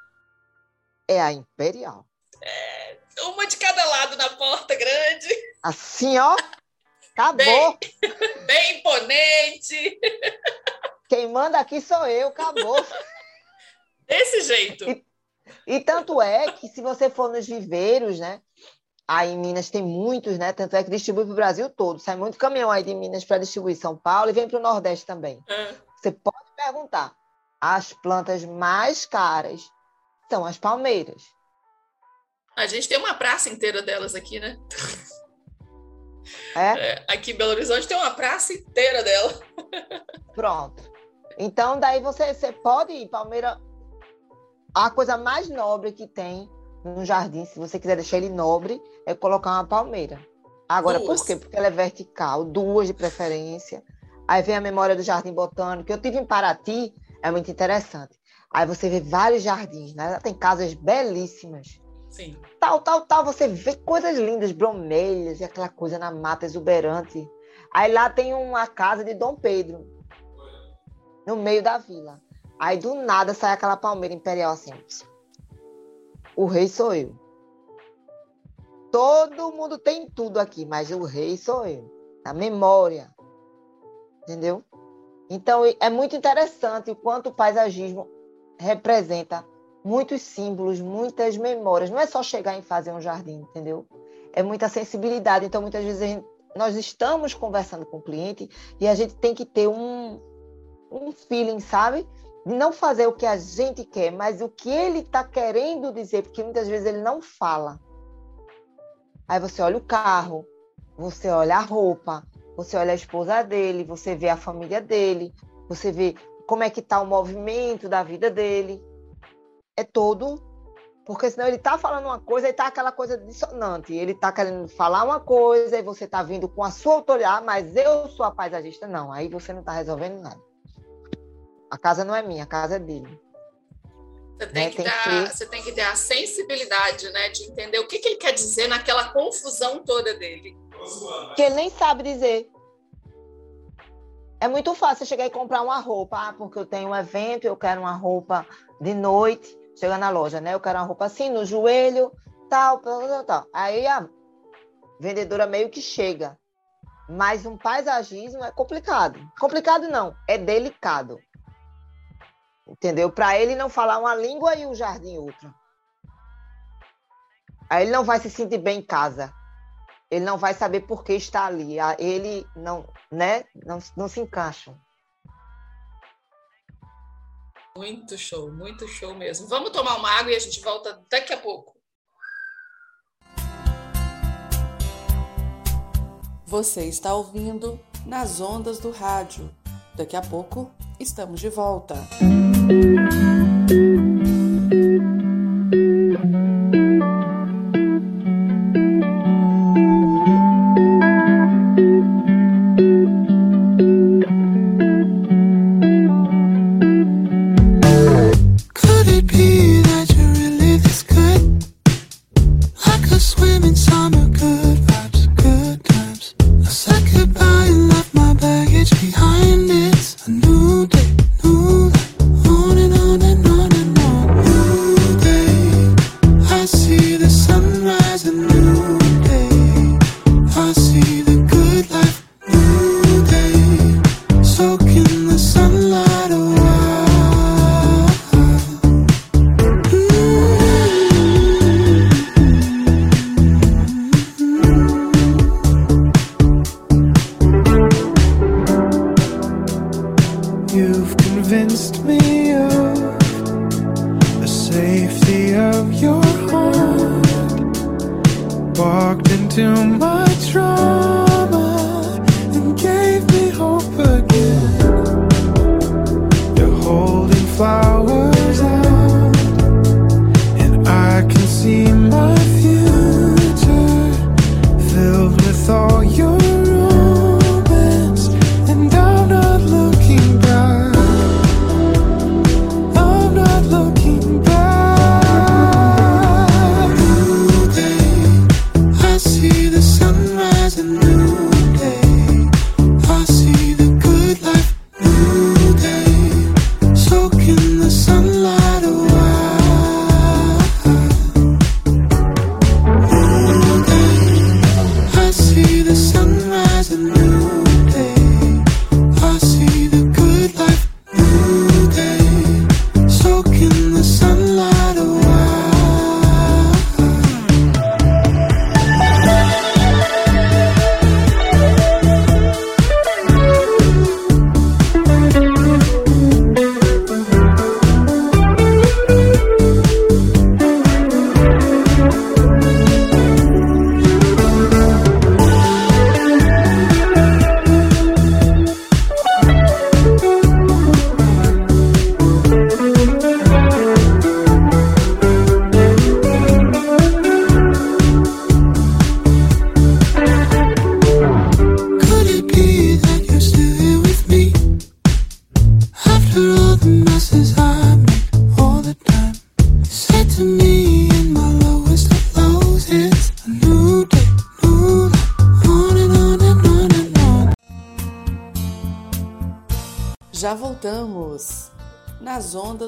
é a imperial. É, uma de cada lado na porta grande. Assim, ó. Acabou. Bem, bem imponente. Quem manda aqui sou eu, acabou. Desse jeito. E, e, tanto é que se você for nos viveiros, né? Aí em Minas tem muitos, né? Tanto é que distribui para o Brasil todo. Sai muito caminhão aí de Minas para distribuir São Paulo e vem para o Nordeste também. É. Você pode perguntar. As plantas mais caras são as palmeiras. A gente tem uma praça inteira delas aqui, né? É? é aqui em Belo Horizonte tem uma praça inteira dela. Pronto. Então, daí você, você pode ir, Palmeira. A coisa mais nobre que tem no jardim, se você quiser deixar ele nobre, é colocar uma palmeira. Agora, por quê? Porque ela é vertical, duas de preferência. Aí vem a memória do Jardim Botânico. Eu tive em Paraty, é muito interessante. Aí você vê vários jardins, né? Tem casas belíssimas. Sim. Tal, tal, tal. Você vê coisas lindas, bromelhas e aquela coisa na mata exuberante. Aí lá tem uma casa de Dom Pedro, no meio da vila. Aí do nada sai aquela palmeira imperial assim. O rei sou eu. Todo mundo tem tudo aqui, mas o rei sou eu. A memória. Entendeu? Então é muito interessante o quanto o paisagismo representa muitos símbolos, muitas memórias. Não é só chegar e fazer um jardim, entendeu? É muita sensibilidade. Então, muitas vezes, gente, nós estamos conversando com o cliente e a gente tem que ter um, um feeling, sabe? Não fazer o que a gente quer, mas o que ele está querendo dizer, porque muitas vezes ele não fala. Aí você olha o carro, você olha a roupa, você olha a esposa dele, você vê a família dele, você vê como é que está o movimento da vida dele é todo. Porque senão ele está falando uma coisa e está aquela coisa dissonante. Ele está querendo falar uma coisa e você está vindo com a sua autoridade, mas eu sou a paisagista. Não, aí você não está resolvendo nada. A casa não é minha, a casa é dele. Você tem, né? que, tem dar, que... você tem que ter a sensibilidade, né? De entender o que, que ele quer dizer naquela confusão toda dele. Que ele nem sabe dizer. É muito fácil chegar e comprar uma roupa, ah, porque eu tenho um evento, eu quero uma roupa de noite chega na loja, né? Eu quero uma roupa assim, no joelho, tal, tal, tal. Aí a vendedora meio que chega. Mas um paisagismo é complicado. Complicado não, é delicado. Entendeu? Para ele não falar uma língua e o jardim outra. Aí ele não vai se sentir bem em casa. Ele não vai saber por que está ali. Ele não, né? Não, não se encaixam. Muito show, muito show mesmo. Vamos tomar uma água e a gente volta daqui a pouco. Você está ouvindo nas ondas do rádio. Daqui a pouco estamos de volta. behind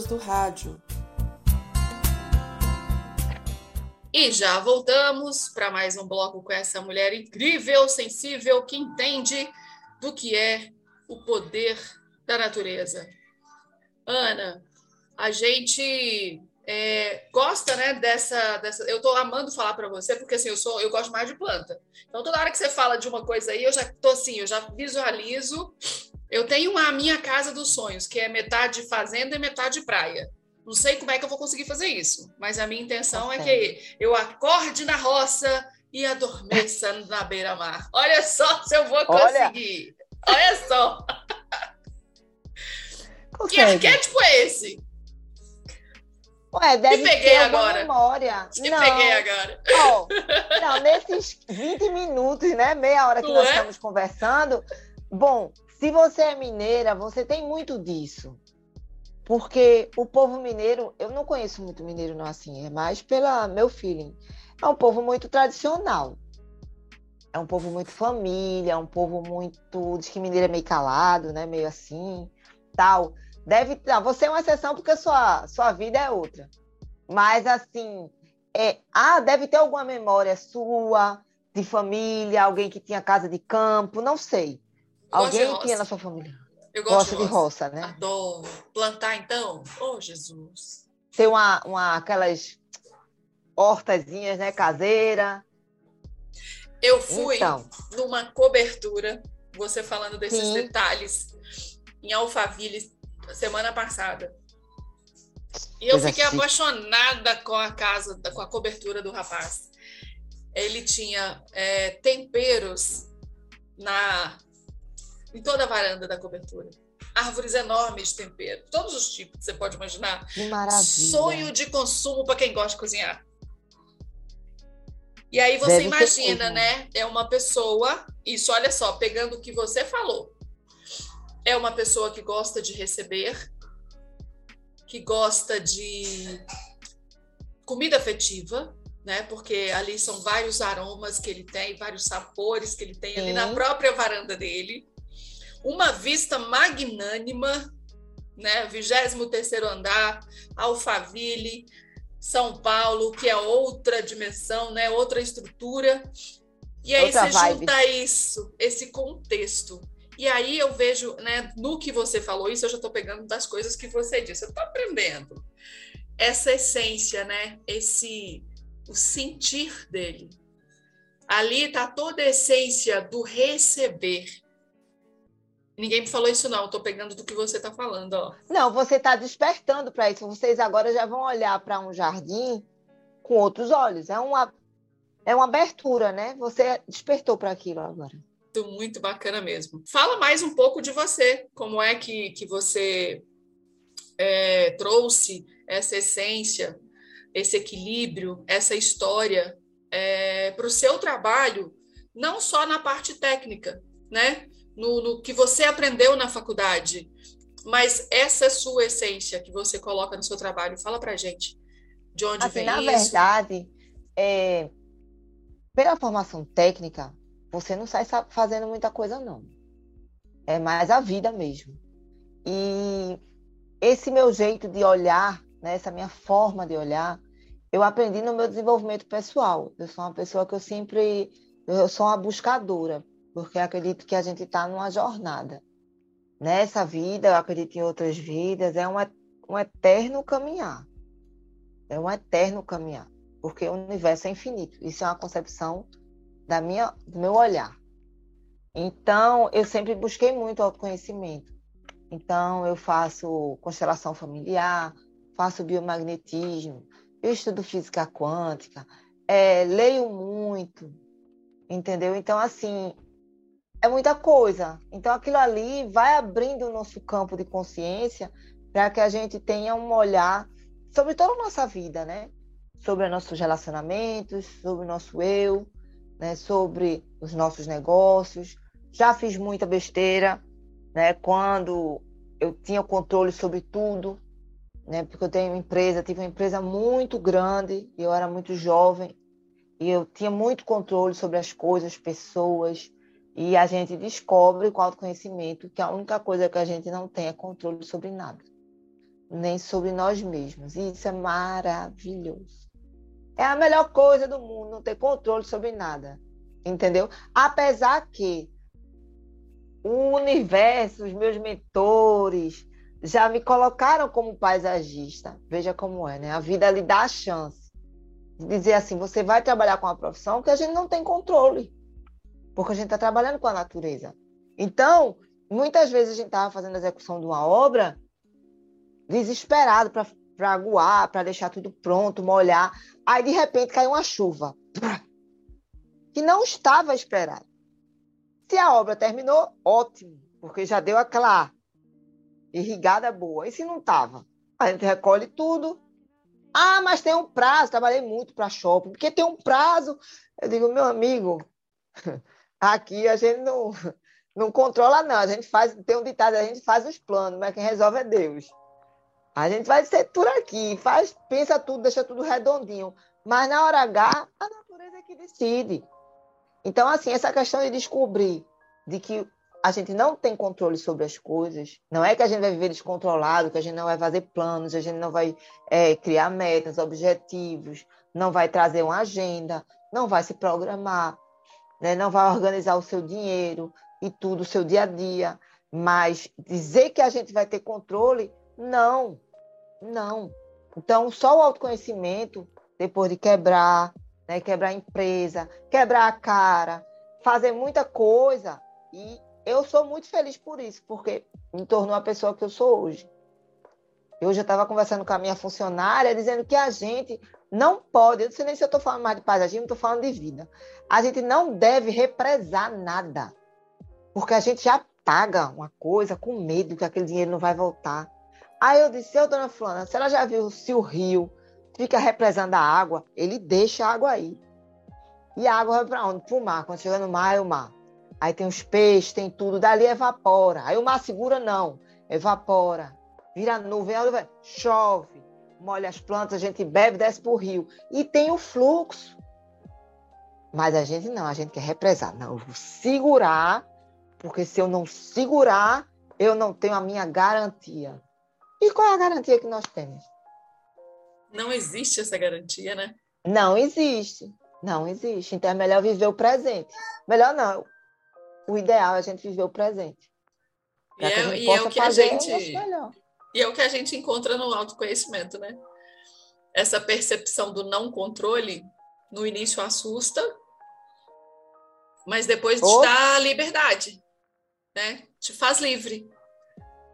do rádio. E já voltamos para mais um bloco com essa mulher incrível, sensível, que entende do que é o poder da natureza. Ana, a gente é, gosta, né, dessa, dessa. Eu estou amando falar para você, porque assim, eu sou, eu gosto mais de planta. Então, toda hora que você fala de uma coisa aí, eu já tô assim, eu já visualizo. Eu tenho a minha casa dos sonhos, que é metade fazenda e metade praia. Não sei como é que eu vou conseguir fazer isso, mas a minha intenção é que eu acorde na roça e adormeça na beira-mar. Olha só se eu vou Olha. conseguir. Olha só. Que Consegue. arquétipo é esse? Ué, deve peguei ter agora. memória. Te não, peguei agora. ó, não, nesses 20 minutos, né? Meia hora que Não nós é? estamos conversando. Bom, se você é mineira, você tem muito disso. Porque o povo mineiro, eu não conheço muito mineiro não assim, é mais pela meu feeling. É um povo muito tradicional. É um povo muito família, é um povo muito. Diz que mineiro é meio calado, né? Meio assim, tal. Deve. Não, você é uma exceção porque sua, sua vida é outra. Mas assim, é, ah, deve ter alguma memória sua, de família, alguém que tinha casa de campo, não sei. Eu Alguém tinha na sua família. Eu gosto Gosta de roça, né? Adoro. Plantar, então? Oh, Jesus. Tem uma, uma, aquelas hortazinhas, né, caseira. Eu fui Então, numa cobertura, você falando desses Sim. detalhes, em Alphaville, semana passada. E eu fiquei apaixonada com a casa, com a cobertura do rapaz. Ele tinha é, temperos na em toda a varanda da cobertura. Árvores enormes de tempero, todos os tipos que você pode imaginar. que maravilha. Sonho de consumo para quem gosta de cozinhar. E aí você Deve imagina, né? É uma pessoa, isso olha só, pegando o que você falou. É uma pessoa que gosta de receber, que gosta de comida afetiva, né? Porque ali são vários aromas que ele tem, vários sabores que ele tem ali na própria varanda dele. Uma vista magnânima, né? 23º andar, Alphaville, São Paulo, que é outra dimensão, né? Outra estrutura. E aí Outra você vibe. junta isso, esse contexto. E aí eu vejo, né, no que você falou, isso eu já estou pegando das coisas que você disse, eu estou aprendendo. Essa essência, né? Esse o sentir dele. Ali está toda a essência do receber. Ninguém me falou isso, não. Estou pegando do que você está falando, ó. Não, você está despertando para isso. Vocês agora já vão olhar para um jardim com outros olhos. É uma, é uma abertura, né? Você despertou para aquilo agora. Muito, muito bacana mesmo. Fala mais um pouco de você. Como é que, que você é, trouxe essa essência, esse equilíbrio, essa história é, para o seu trabalho, não só na parte técnica, né? No, no, que você aprendeu na faculdade, mas essa sua essência que você coloca no seu trabalho. Fala para gente de onde assim, vem na isso. Na verdade, é, pela formação técnica, você não sai fazendo muita coisa, não. É mais a vida mesmo. E esse meu jeito de olhar, né, essa minha forma de olhar, eu aprendi no meu desenvolvimento pessoal. Eu sou uma pessoa que eu sempre, eu sou uma buscadora, porque acredito que a gente está numa jornada. Nessa vida, eu acredito em outras vidas, é um, um eterno caminhar. É um eterno caminhar, porque o universo é infinito. Isso é uma concepção da minha, do meu olhar. Então, eu sempre busquei muito autoconhecimento. Então, eu faço constelação familiar, faço biomagnetismo, eu estudo física quântica, é, leio muito, entendeu? Então, assim, é muita coisa. Então, aquilo ali vai abrindo o nosso campo de consciência para que a gente tenha um olhar sobre toda a nossa vida, né? Sobre nossos relacionamentos, sobre o nosso eu, né? sobre os nossos negócios. Já fiz muita besteira, né? Quando eu tinha controle sobre tudo, né? Porque eu tenho uma empresa, tive uma empresa muito grande, e eu era muito jovem, e eu tinha muito controle sobre as coisas, pessoas, e a gente descobre com autoconhecimento que a única coisa que a gente não tem é controle sobre nada, nem sobre nós mesmos. E isso é maravilhoso. É a melhor coisa do mundo, não ter controle sobre nada. Entendeu? Apesar que o universo, os meus mentores, já me colocaram como paisagista. Veja como é, né? A vida lhe dá a chance de dizer assim: você vai trabalhar com uma profissão que a gente não tem controle, porque a gente está trabalhando com a natureza. Então, muitas vezes a gente estava fazendo a execução de uma obra desesperado para aguar, para deixar tudo pronto, molhar. Aí, de repente, caiu uma chuva que não estava esperada. Se a obra terminou, ótimo, porque já deu aquela irrigada boa. E se não estava? A gente recolhe tudo. Ah, mas tem um prazo. Trabalhei muito para shopping, porque tem um prazo. Eu digo, meu amigo, aqui a gente não, não controla, não. A gente faz, tem um ditado, a gente faz os planos, mas quem resolve é Deus. A gente vai ser por aqui, faz, pensa tudo, deixa tudo redondinho. Mas na hora H, a natureza é que decide. Então, assim, essa questão de descobrir de que a gente não tem controle sobre as coisas, não é que a gente vai viver descontrolado, que a gente não vai fazer planos, a gente não vai é, criar metas, objetivos, não vai trazer uma agenda, não vai se programar, né? não vai organizar o seu dinheiro e tudo, o seu dia a dia. Mas dizer que a gente vai ter controle, não, não. Então, só o autoconhecimento, depois de quebrar, né? quebrar a empresa, quebrar a cara, fazer muita coisa. E eu sou muito feliz por isso, porque me tornou a pessoa que eu sou hoje. Eu já estava conversando com a minha funcionária, dizendo que a gente não pode, eu não sei nem se eu estou falando mais de paisagismo, estou falando de vida. A gente não deve represar nada, porque a gente já paga uma coisa com medo que aquele dinheiro não vai voltar. Aí eu disse, ô dona Fulana, se ela já viu se o rio fica represando a água, ele deixa a água aí. E a água vai para onde? Para o mar. Quando chega no mar, é o mar. Aí tem os peixes, tem tudo. Dali evapora. Aí o mar segura, não. Evapora. Vira nuvem, chove. Molha as plantas, a gente bebe, desce para o rio. E tem o fluxo. Mas a gente não, a gente quer represar. Não, eu vou segurar, porque se eu não segurar, eu não tenho a minha garantia. E qual é a garantia que nós temos? Não existe essa garantia, né? Não existe. Não existe. Então é melhor viver o presente. Melhor não. O ideal é a gente viver o presente. E é, e é, o que a gente. E é o que a gente encontra no autoconhecimento, né? Essa percepção do não controle, no início assusta, mas depois te oh. dá liberdade, né? te faz livre.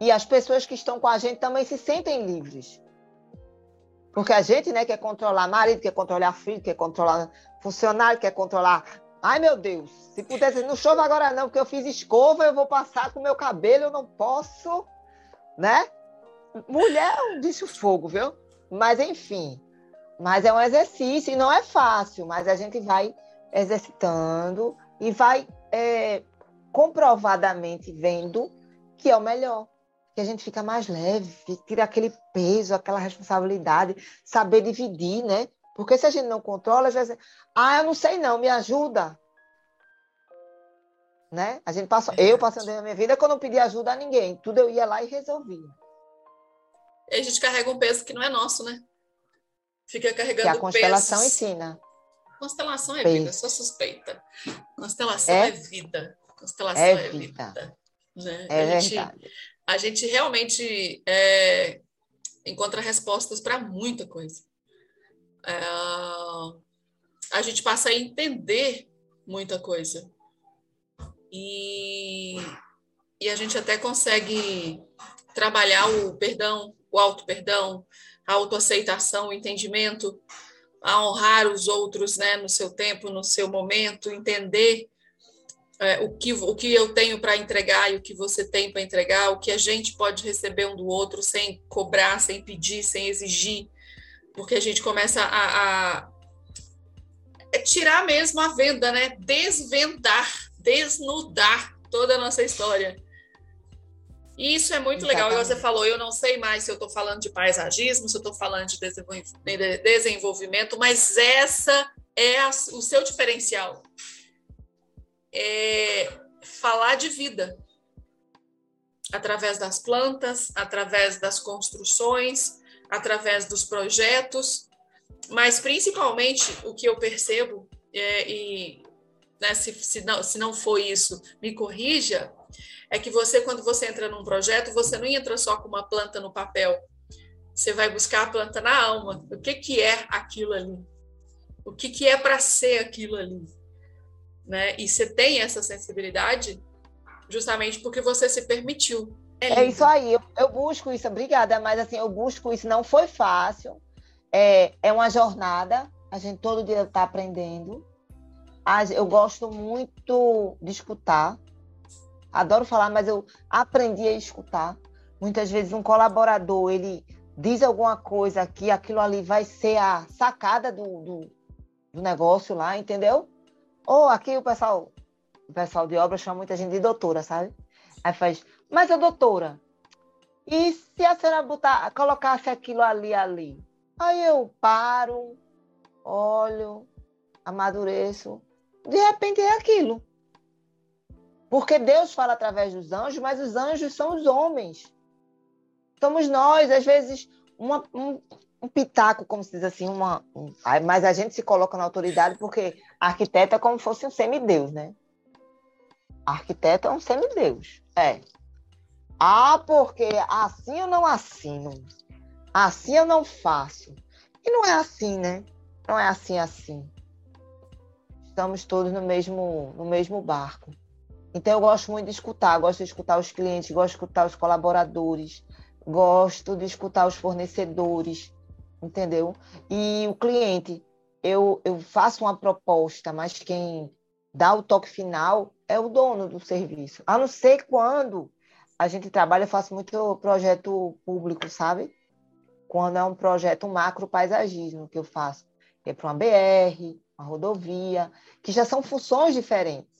E as pessoas que estão com a gente também se sentem livres. Porque a gente né, quer controlar marido, quer controlar filho, quer controlar funcionário, quer controlar. Ai, meu Deus, se pudesse, não chove agora não, porque eu fiz escova, eu vou passar com meu cabelo, eu não posso, né? Mulher é um fogo, viu? Mas, enfim, mas é um exercício e não é fácil, mas a gente vai exercitando e vai é, comprovadamente vendo que é o melhor. Que a gente fica mais leve, tira aquele peso, aquela responsabilidade, saber dividir, né? Porque se a gente não controla, às vezes, ah, eu não sei não, me ajuda. Né? A gente passa, eu passando na minha vida que eu não pedi ajuda a ninguém, tudo eu ia lá e resolvia. E a gente carrega um peso que não é nosso, né? Fica carregando que a constelação pesos. ensina. Constelação é vida, sou suspeita. Constelação é, é vida. Constelação é, é vida. vida né? É a, gente, verdade. A gente realmente é, encontra respostas para muita coisa. É, a gente passa a entender muita coisa. E, e a gente até consegue trabalhar o perdão, o auto-perdão, a autoaceitação, o entendimento, a honrar os outros né, no seu tempo, no seu momento, entender é, o, que, o que eu tenho para entregar e o que você tem para entregar, o que a gente pode receber um do outro sem cobrar, sem pedir, sem exigir, porque a gente começa a, a é tirar mesmo a venda, né? Desvendar, desnudar toda a nossa história. E isso é muito Exatamente. legal. E você falou, eu não sei mais se eu estou falando de paisagismo, se eu estou falando de desenvolvimento, mas essa é a, o seu diferencial. É falar de vida através das plantas, através das construções, através dos projetos, mas principalmente o que eu percebo, é, e né, se, se, não, se não foi isso, me corrija, é que você, quando você entra num projeto, você não entra só com uma planta no papel. Você vai buscar a planta na alma. O que, que é aquilo ali? O que, que é para ser aquilo ali? Né? E você tem essa sensibilidade justamente porque você se permitiu. É, é isso aí, eu, eu, busco isso, obrigada, mas assim, eu busco isso, não foi fácil, é, é uma jornada, a gente todo dia está aprendendo. Eu gosto muito de escutar, adoro falar, mas eu aprendi a escutar. Muitas vezes um colaborador, ele diz alguma coisa que aquilo ali vai ser a sacada do, do, do negócio lá, entendeu? Ou aqui o pessoal, o pessoal de obra chama muita gente de doutora, sabe? Aí faz, mas a doutora, e se a senhora botar, colocasse aquilo ali, ali? Aí eu paro, olho, amadureço. De repente é aquilo. Porque Deus fala através dos anjos, mas os anjos são os homens. Somos nós, às vezes, uma, um, um, pitaco, como se diz assim, uma, um, mas a gente se coloca na autoridade porque arquiteto é como se fosse um semideus, né? Arquiteto é um semideus. É. Ah, porque assim eu não assino. Assim eu não faço. E não é assim, né? Não é assim assim. Estamos todos no mesmo, no mesmo barco. Então eu gosto muito de escutar, gosto de escutar os clientes, gosto de escutar os colaboradores, gosto de escutar os fornecedores, entendeu? E o cliente, eu, eu faço uma proposta, mas quem dá o toque final é o dono do serviço. A não ser quando a gente trabalha, eu faço muito projeto público, sabe? Quando é um projeto macro paisagismo que eu faço, é para uma BR, uma rodovia, que já são funções diferentes.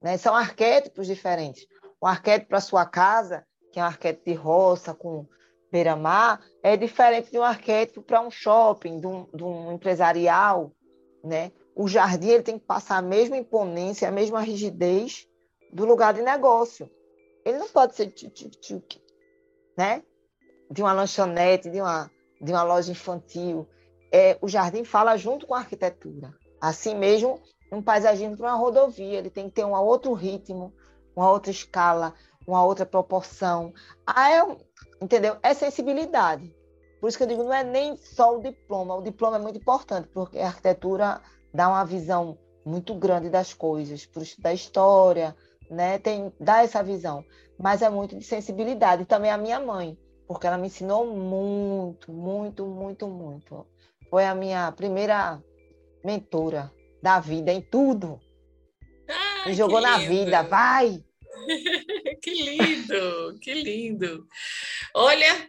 Né? São arquétipos diferentes. O arquétipo para sua casa, que é um arquétipo de roça com beira-mar, é diferente de um arquétipo para um shopping, de um, de um, empresarial. Né? O jardim ele tem que passar a mesma imponência, a mesma rigidez do lugar de negócio. Ele não pode ser tchuk né? de uma lanchonete, de uma, de uma loja infantil. É, o jardim fala junto com a arquitetura. Assim mesmo, um paisagismo para uma rodovia, ele tem que ter um outro ritmo, uma outra escala, uma outra proporção. Ah, é, entendeu? É sensibilidade. Por isso que eu digo, não é nem só o diploma. O diploma é muito importante, porque a arquitetura dá uma visão muito grande das coisas, por estudar história, né? Tem dá essa visão, mas é muito de sensibilidade. E também a minha mãe, porque ela me ensinou muito, muito, muito, muito. Foi a minha primeira mentora da vida em tudo. Ah, me jogou na vida, vai. Que lindo, que lindo. Olha,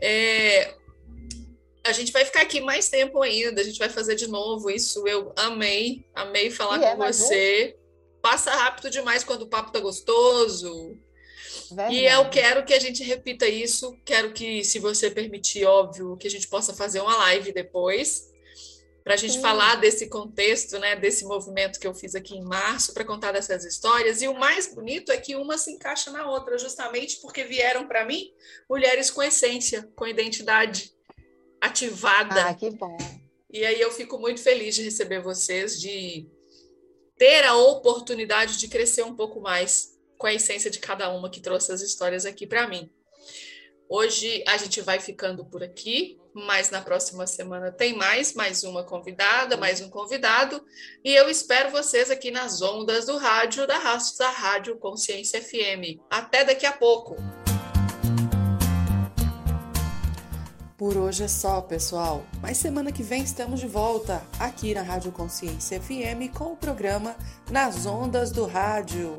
é, a gente vai ficar aqui mais tempo ainda, a gente vai fazer de novo isso. Eu amei, amei falar e com é, você. Um... Passa rápido demais quando o papo tá gostoso. Verdade. E eu quero que a gente repita isso. Quero que, se você permitir, óbvio, que a gente possa fazer uma live depois para a gente Sim. falar desse contexto, né, desse movimento que eu fiz aqui em março, para contar dessas histórias. E o mais bonito é que uma se encaixa na outra, justamente porque vieram para mim mulheres com essência, com identidade ativada. Ah, que bom. E aí eu fico muito feliz de receber vocês, de ter a oportunidade de crescer um pouco mais com a essência de cada uma que trouxe as histórias aqui para mim. Hoje a gente vai ficando por aqui, mas na próxima semana tem mais, mais uma convidada, mais um convidado, e eu espero vocês aqui nas ondas do rádio da Raça Rádio Consciência FM. Até daqui a pouco. Por hoje é só, pessoal. Mas semana que vem estamos de volta aqui na Rádio Consciência FM com o programa Nas Ondas do Rádio.